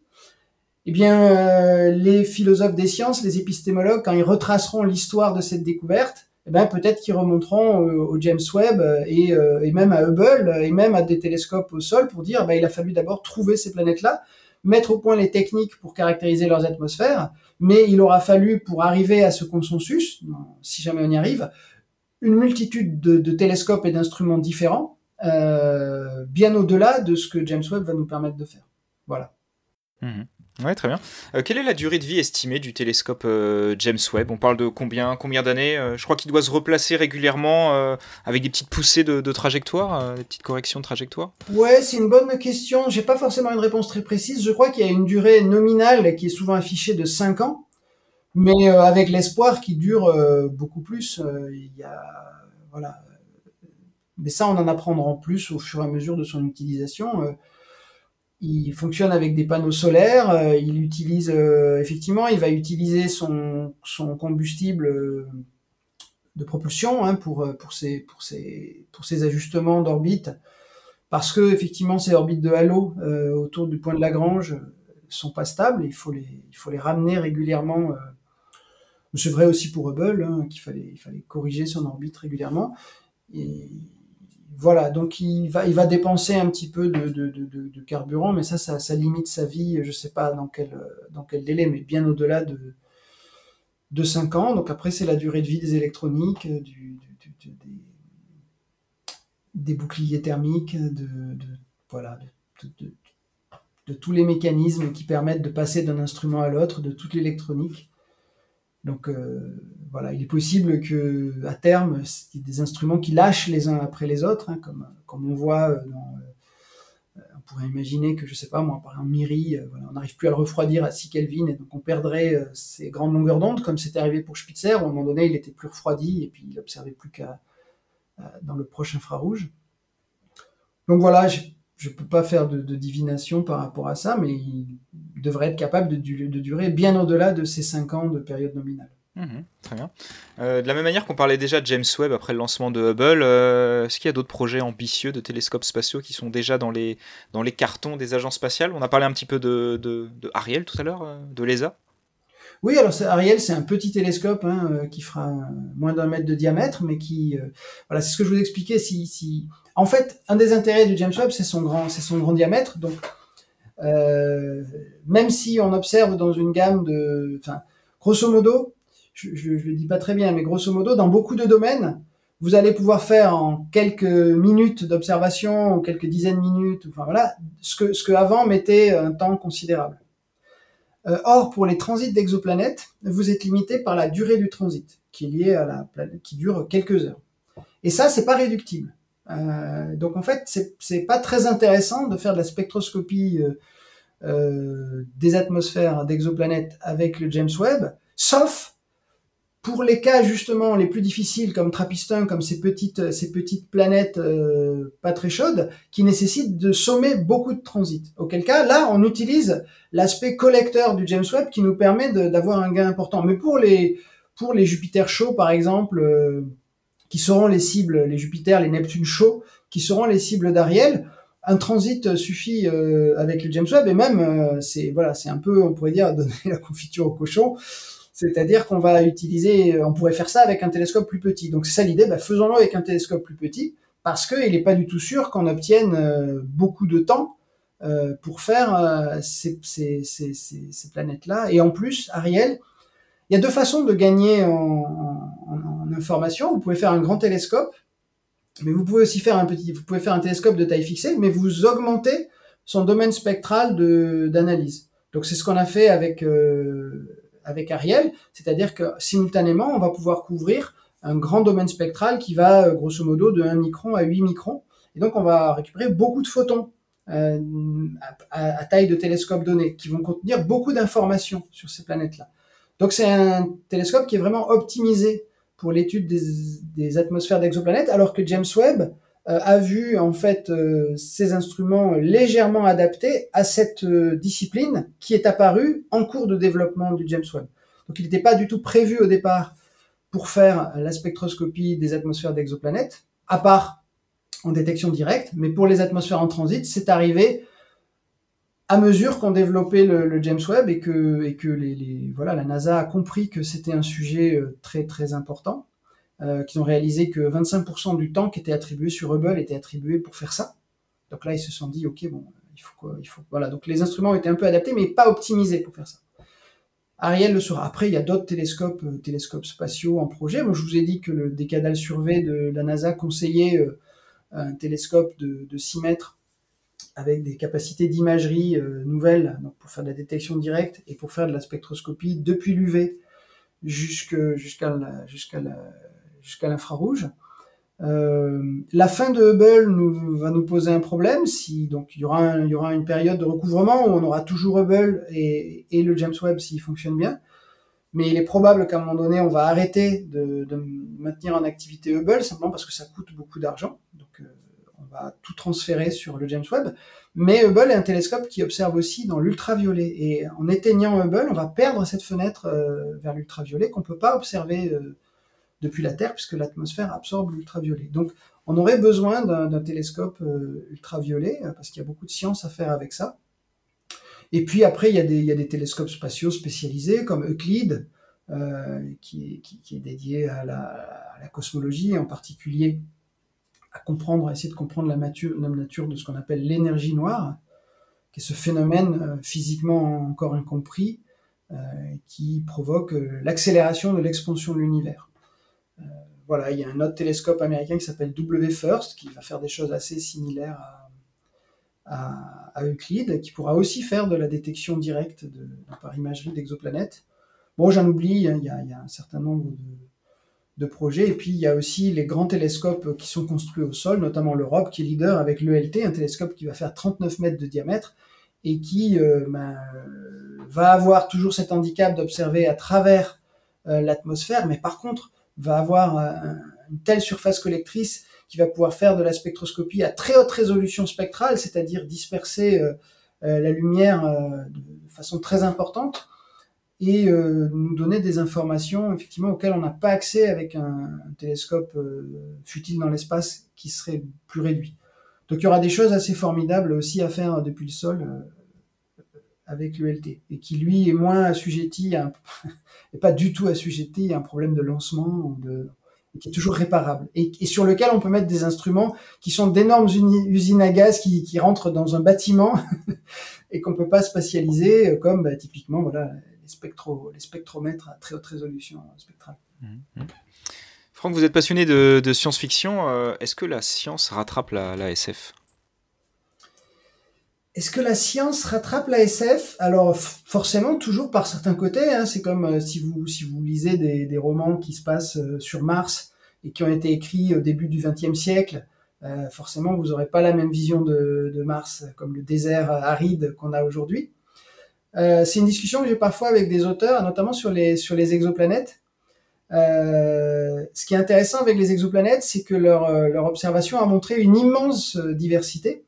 eh bien, euh, les philosophes des sciences, les épistémologues, quand ils retraceront l'histoire de cette découverte, eh ben, peut-être qu'ils remonteront au, James Webb et, euh, même à Hubble et même à des télescopes au sol pour dire, ben, il a fallu d'abord trouver ces planètes-là, mettre au point les techniques pour caractériser leurs atmosphères, mais il aura fallu, pour arriver à ce consensus, si jamais on y arrive, une multitude de, télescopes et d'instruments différents, euh, bien au-delà de ce que James Webb va nous permettre de faire. Voilà. Mmh Ouais, très bien. Euh, quelle est la durée de vie estimée du télescope euh, James Webb? On parle de combien, combien d'années euh, Je crois qu'il doit se replacer régulièrement avec des petites poussées de, trajectoire, des petites corrections de trajectoire? Ouais, c'est une bonne question. J'ai pas forcément une réponse très précise. Je crois qu'il y a une durée nominale qui est souvent affichée de 5 ans, mais avec l'espoir qui dure beaucoup plus. il y a voilà. Mais ça, on en apprendra en plus au fur et à mesure de son utilisation il fonctionne avec des panneaux solaires. Euh, il utilise euh, effectivement, il va utiliser son, son combustible euh, de propulsion hein, pour pour ses pour ses pour ses ajustements d'orbite, parce que effectivement ces orbites de halo autour du point de Lagrange sont pas stables. Il faut les il faut les ramener régulièrement. c'est vrai aussi pour Hubble, hein, qu'il fallait il fallait corriger son orbite régulièrement. Et voilà, donc il va, il va dépenser un petit peu de, carburant, mais ça, ça, limite sa vie, je sais pas dans quel, délai, mais bien au-delà de, de 5 ans. Donc après, c'est la durée de vie des électroniques, du, des, boucliers thermiques, de, tous les mécanismes qui permettent de passer d'un instrument à l'autre, de toute l'électronique. Donc euh, voilà, il est possible que à terme, il y ait des instruments qui lâchent les uns après les autres, hein, comme, comme on voit euh, dans, euh, on pourrait imaginer que, je sais pas moi, par exemple, Miri, on n'arrive plus à le refroidir à 6 Kelvin, et donc on perdrait ces grandes longueurs d'onde, comme c'était arrivé pour Spitzer, où à un moment donné, il était plus refroidi, et puis il observait plus qu'à dans le proche infrarouge. Donc voilà, je ne peux pas faire de, divination par rapport à ça, mais il devrait être capable de, de durer bien au-delà de ces 5 ans de période nominale. Mhm, très bien. Euh, de la même manière qu'on parlait déjà de James Webb après le lancement de Hubble, euh, est-ce qu'il y a d'autres projets ambitieux de télescopes spatiaux qui sont déjà dans les, dans les cartons des agences spatiales? On a parlé un petit peu de, de, Ariel tout à l'heure, euh, de l'ESA oui, alors Ariel, c'est un petit télescope hein, qui fera moins d'un mètre de diamètre, mais qui, voilà, c'est ce que je vous expliquais. Si, si, en fait, un des intérêts du James Webb, c'est son grand, diamètre. Donc, même si on observe dans une gamme de, enfin, grosso modo, je ne le dis pas très bien, mais grosso modo, dans beaucoup de domaines, vous allez pouvoir faire en quelques minutes d'observation ou quelques dizaines de minutes, enfin voilà, ce que, ce que avant mettait un temps considérable. Euh, or, pour les transits d'exoplanètes, vous êtes limité par la durée du transit, qui est liée à la planète, qui dure quelques heures. Et ça, c'est pas réductible. Euh, donc en fait, c'est pas très intéressant de faire de la spectroscopie euh, euh des atmosphères d'exoplanètes avec le James Webb, sauf pour les cas justement les plus difficiles comme Trapistin, comme ces petites ces petites planètes pas très chaudes qui nécessitent de sommer beaucoup de transit. Auquel cas là on utilise l'aspect collecteur du James Webb qui nous permet d'avoir un gain important. Mais pour les pour les Jupiter chauds par exemple, qui seront les cibles, les Jupiter, les Neptune chauds, qui seront les cibles d'Ariel. Un transit suffit euh, avec le James Webb et même euh, c'est voilà c'est un peu on pourrait dire [LAUGHS] donner la confiture au cochon, c'est-à-dire qu'on va utiliser, on pourrait faire ça avec un télescope plus petit. Donc c'est ça l'idée, bah, faisons-le avec un télescope plus petit parce qu'il n'est pas du tout sûr qu'on obtienne euh, beaucoup de temps pour faire ces planètes-là. Et en plus, Ariel, il y a deux façons de gagner en, information. Vous pouvez faire un grand télescope, mais vous pouvez aussi faire un petit, vous pouvez faire un télescope de taille fixée, mais vous augmentez son domaine spectral d'analyse. Donc c'est ce qu'on a fait avec euh, avec Ariel, c'est-à-dire que simultanément on va pouvoir couvrir un grand domaine spectral qui va euh, grosso modo de 1 micron à 8 microns, et donc on va récupérer beaucoup de photons euh, à, à, taille de télescope donné, qui vont contenir beaucoup d'informations sur ces planètes-là. Donc c'est un télescope qui est vraiment optimisé pour l'étude des, atmosphères d'exoplanètes, alors que James Webb euh, a vu en fait euh, ces instruments légèrement adaptés à cette euh, discipline qui est apparue en cours de développement du James Webb. Donc il n'était pas du tout prévu au départ pour faire la spectroscopie des atmosphères d'exoplanètes, à part en détection directe, mais pour les atmosphères en transit, c'est arrivé à mesure qu'on développait le, James Webb et que, la NASA a compris que c'était un sujet euh, très très important, euh, qu'ils ont réalisé que 25% du temps qui était attribué sur Hubble était attribué pour faire ça. Donc là, ils se sont dit, ok, bon, il faut quoi, il faut voilà. Donc les instruments étaient un peu adaptés, mais pas optimisés pour faire ça. Ariel le sera. Après, il y a d'autres télescopes, euh, télescopes spatiaux en projet. Moi, je vous ai dit que le Décadal Survey de la NASA conseillait un télescope de 6 mètres avec des capacités d'imagerie euh, nouvelles donc pour faire de la détection directe et pour faire de la spectroscopie depuis l'UV jusqu'à jusqu'à jusqu'à l'infrarouge. Euh, la fin de Hubble nous, va nous poser un problème. Si donc il y aura il y aura une période de recouvrement où on aura toujours Hubble et, et le James Webb s'il fonctionne bien. Mais il est probable qu'à un moment donné, on va arrêter de, de, maintenir en activité Hubble simplement parce que ça coûte beaucoup d'argent. Donc euh, on va tout transférer sur le James Webb. Mais Hubble est un télescope qui observe aussi dans l'ultraviolet. Et en éteignant Hubble, on va perdre cette fenêtre euh, vers l'ultraviolet qu'on ne peut pas observer euh, depuis la Terre, puisque l'atmosphère absorbe l'ultraviolet. Donc on aurait besoin d'un télescope euh, ultraviolet, parce qu'il y a beaucoup de science à faire avec ça. Et puis après, il y a des, télescopes spatiaux spécialisés, comme Euclide, qui, est dédié à la, à la cosmologie, en particulier à comprendre, à essayer de comprendre la nature, de ce qu'on appelle l'énergie noire, qui est ce phénomène euh, physiquement encore incompris euh, qui provoque euh, l'accélération de l'expansion de l'univers. voilà, il y a un autre télescope américain qui s'appelle W-FIRST, qui va faire des choses assez similaires à, Euclide, qui pourra aussi faire de la détection directe par imagerie d'exoplanètes. Bon, j'en oublie, hein, il y, a, un certain nombre de, de projets. Et puis, il y a aussi les grands télescopes qui sont construits au sol, notamment l'Europe, qui est leader avec l'ELT, un télescope qui va faire 39 mètres de diamètre et qui euh, ben, va avoir toujours cet handicap d'observer à travers euh, l'atmosphère, mais par contre, va avoir une telle surface collectrice qui va pouvoir faire de la spectroscopie à très haute résolution spectrale, c'est-à-dire disperser euh, la lumière de façon très importante et euh, nous donner des informations effectivement auxquelles on n'a pas accès avec un, télescope euh, futile dans l'espace qui serait plus réduit. Donc il y aura des choses assez formidables aussi à faire depuis le sol euh, avec l'ELT et qui lui est moins assujetti à [LAUGHS] et pas du tout assujetti à un problème de lancement ou de qui est toujours réparable et, et, sur lequel on peut mettre des instruments qui sont d'énormes usines à gaz qui, qui rentrent dans un bâtiment [LAUGHS] et qu'on peut pas spatialiser comme bah, typiquement voilà les, spectro, les spectromètres à très haute résolution spectrale. Mmh, mmh. Franck, vous êtes passionné de, science-fiction. Euh, est-ce que la science rattrape la, SF est-ce que la science rattrape la SF Alors forcément, toujours par certains côtés. Hein. c'est comme euh, si vous si vous lisez des, romans qui se passent euh, sur Mars et qui ont été écrits au début du XXe siècle. forcément, vous n'aurez pas la même vision de, de, Mars comme le désert aride qu'on a aujourd'hui. Euh, c'est une discussion que j'ai parfois avec des auteurs, notamment sur les, exoplanètes. Euh, ce qui est intéressant avec les exoplanètes, c'est que leur, euh, observation a montré une immense diversité,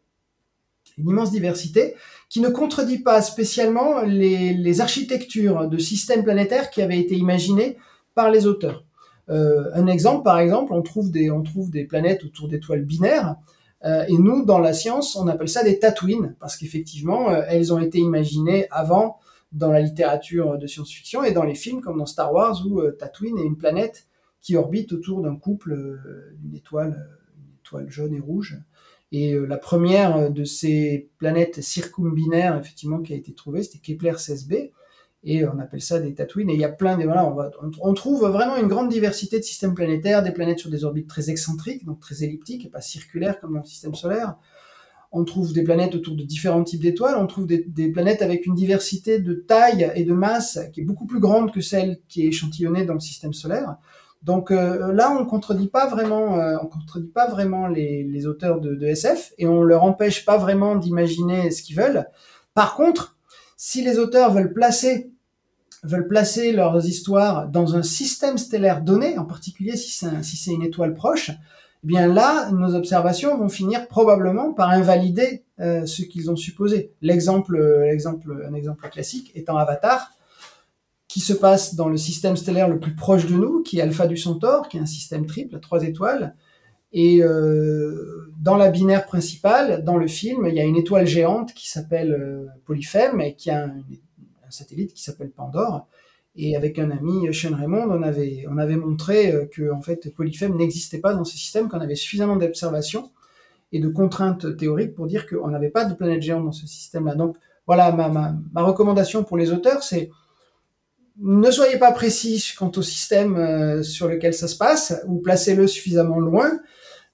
une immense diversité qui ne contredit pas spécialement les, architectures de systèmes planétaires qui avaient été imaginées par les auteurs. un exemple, par exemple, on trouve des planètes autour d'étoiles binaires. Et nous, dans la science, on appelle ça des Tatooines, parce qu'effectivement, elles ont été imaginées avant dans la littérature de science-fiction et dans les films comme dans Star Wars où Tatooine est une planète qui orbite autour d'un couple d'une étoile, une étoile jaune et rouge. Et euh, la première euh, de ces planètes circumbinaires, effectivement, qui a été trouvée, c'était Kepler 16b. Et on appelle ça des Tatooines. Et il y a plein de, voilà, on, va, on, trouve vraiment une grande diversité de systèmes planétaires, des planètes sur des orbites très excentriques, donc très elliptiques et pas circulaires comme dans le système solaire. On trouve des planètes autour de différents types d'étoiles. On trouve des, planètes avec une diversité de taille et de masse qui est beaucoup plus grande que celle qui est échantillonnée dans le système solaire. Donc euh, là, on contredit pas vraiment, euh, on contredit pas vraiment les, les auteurs de, de, SF et on leur empêche pas vraiment d'imaginer ce qu'ils veulent. Par contre, si les auteurs veulent placer veulent placer leurs histoires dans un système stellaire donné, en particulier si c'est une étoile proche, eh bien là, nos observations vont finir probablement par invalider euh, ce qu'ils ont supposé. L'exemple, l'exemple, un exemple classique étant Avatar, qui se passe dans le système stellaire le plus proche de nous, qui est Alpha du Centaure, qui est un système triple à trois étoiles. Et euh, dans la binaire principale, dans le film, il y a une étoile géante qui s'appelle euh, Polyphème et qui a un, satellite qui s'appelle Pandore. Et avec un ami, Sean Raymond, on avait, on avait montré euh, que en fait, Polyphème n'existait pas dans ce système, qu'on avait suffisamment d'observations et de contraintes théoriques pour dire qu'on n'avait pas de planète géante dans ce système-là. Donc voilà, ma, ma, ma recommandation pour les auteurs, c'est ne soyez pas précis quant au système euh, sur lequel ça se passe, ou placez-le suffisamment loin.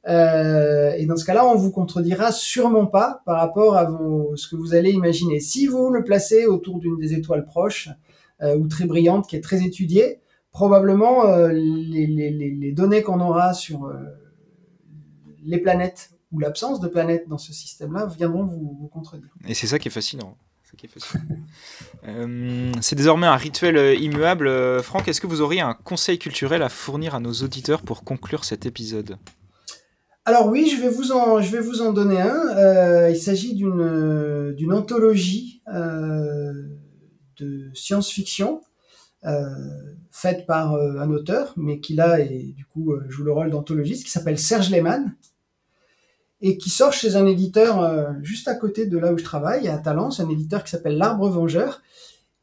Euh, et dans ce cas-là, on vous contredira sûrement pas par rapport à ce que vous allez imaginer. Si vous le placez autour d'une des étoiles proches euh, ou très brillante, qui est très étudiée, probablement les, les, données qu'on aura sur les planètes ou l'absence de planètes dans ce système-là viendront vous, contredire. Et c'est ça qui est fascinant. [LAUGHS] Euh, c'est désormais un rituel euh, immuable. Euh, Franck, est-ce que vous auriez un conseil culturel à fournir à nos auditeurs pour conclure cet épisode? Alors oui, je vais vous en, donner un. il s'agit d'une, d'une anthologie de science-fiction faite par un auteur, mais qui là et du coup joue le rôle d'anthologiste, qui s'appelle Serge Lehmann, et qui sort chez un éditeur euh, juste à côté de là où je travaille, à Talence, un éditeur qui s'appelle L'Arbre Vengeur,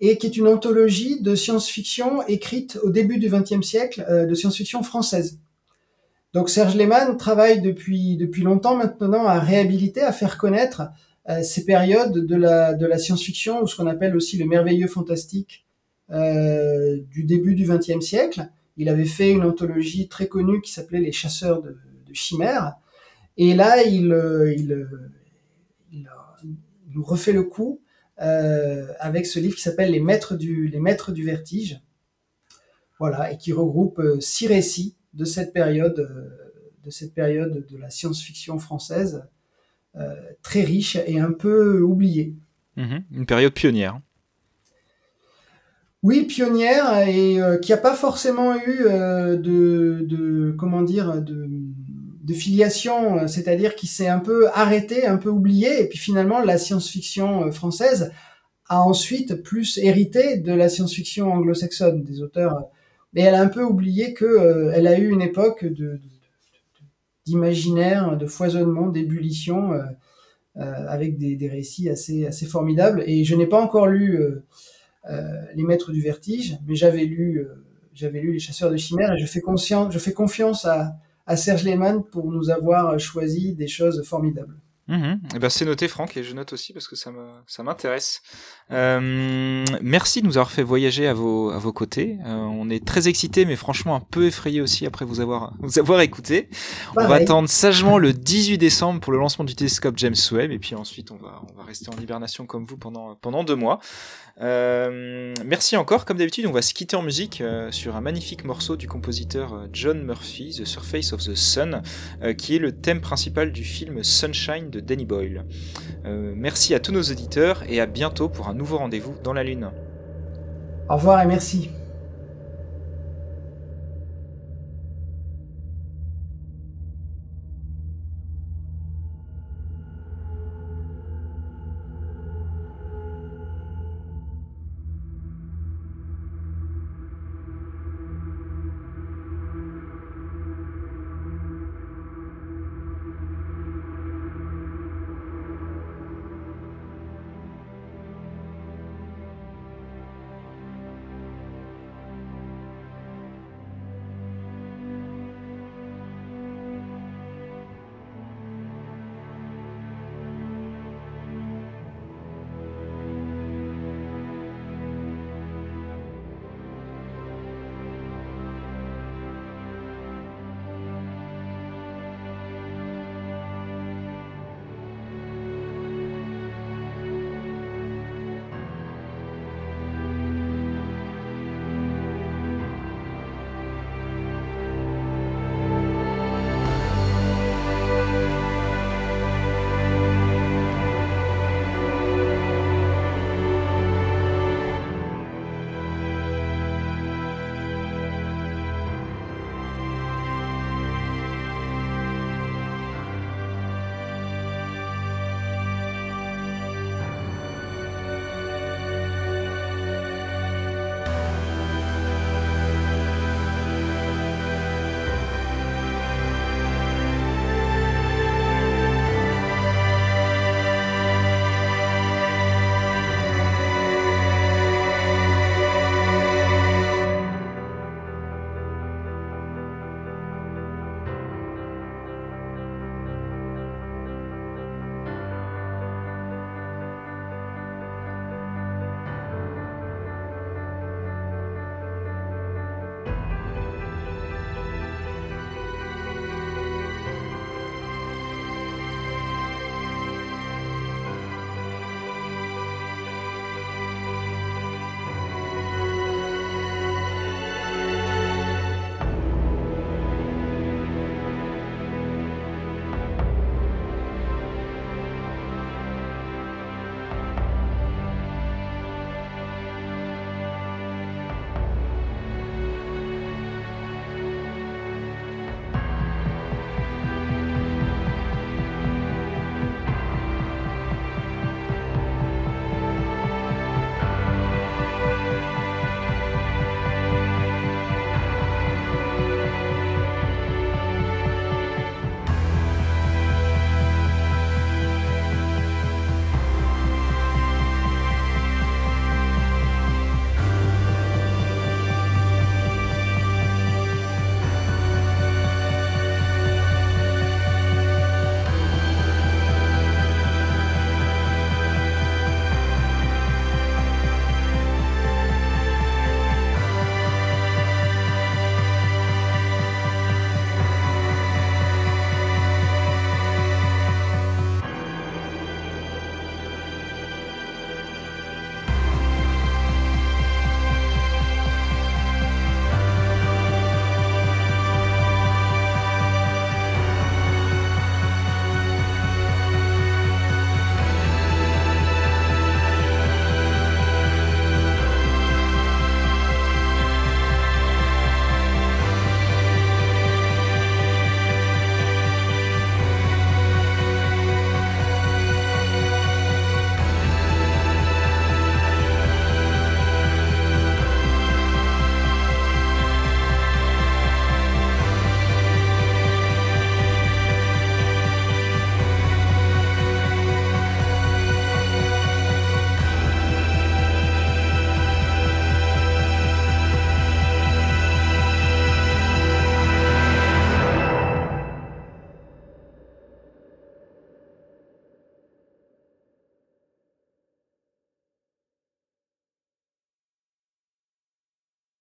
et qui est une anthologie de science-fiction écrite au début du XXe siècle, euh, de science-fiction française. Donc Serge Lehmann travaille depuis, depuis longtemps maintenant à réhabiliter, à faire connaître euh, ces périodes de la, de la science-fiction, ou ce qu'on appelle aussi le merveilleux fantastique du début du XXe siècle. Il avait fait une anthologie très connue qui s'appelait Les chasseurs de, de chimères, et là, il, euh, il, il, nous refait le coup euh, avec ce livre qui s'appelle Les Maîtres du, Les Maîtres du Vertige. Voilà, et qui regroupe euh, six récits de cette période, de cette période de la science-fiction française, très riche et un peu oubliée. Mhm, une période pionnière. Oui, pionnière et qui n'a pas forcément eu de, de, comment dire, de, de filiation, euh, c'est-à-dire qui s'est un peu arrêté, un peu oublié, et puis finalement la science-fiction euh, française a ensuite plus hérité de la science-fiction anglo-saxonne, des auteurs, mais elle a un peu oublié que euh, a eu une époque d'imaginaire, de foisonnement, d'ébullition, avec des, récits assez, formidables. Et je n'ai pas encore lu Les Maîtres du Vertige, mais j'avais lu, j'avais lu Les Chasseurs de Chimères, et je fais, confiance à Serge Lehmann pour nous avoir choisi des choses formidables. Mhm. Eh ben c'est noté Franck et je note aussi parce que ça ça m'intéresse. Euh, merci de nous avoir fait voyager à vos à vos côtés. Euh, on est très excités mais franchement un peu effrayés aussi après vous avoir [LAUGHS] vous avoir écouté. On va attendre sagement le 18 décembre pour le lancement du télescope James Webb et puis ensuite on va on va rester en hibernation comme vous pendant pendant deux mois. Euh, merci encore. Comme d'habitude, on va se quitter en musique euh, sur un magnifique morceau du compositeur John Murphy, The Surface of the Sun, qui est le thème principal du film Sunshine de Danny Boyle. merci à tous nos auditeurs et à bientôt pour un nouveau rendez-vous dans la Lune. Au revoir et merci.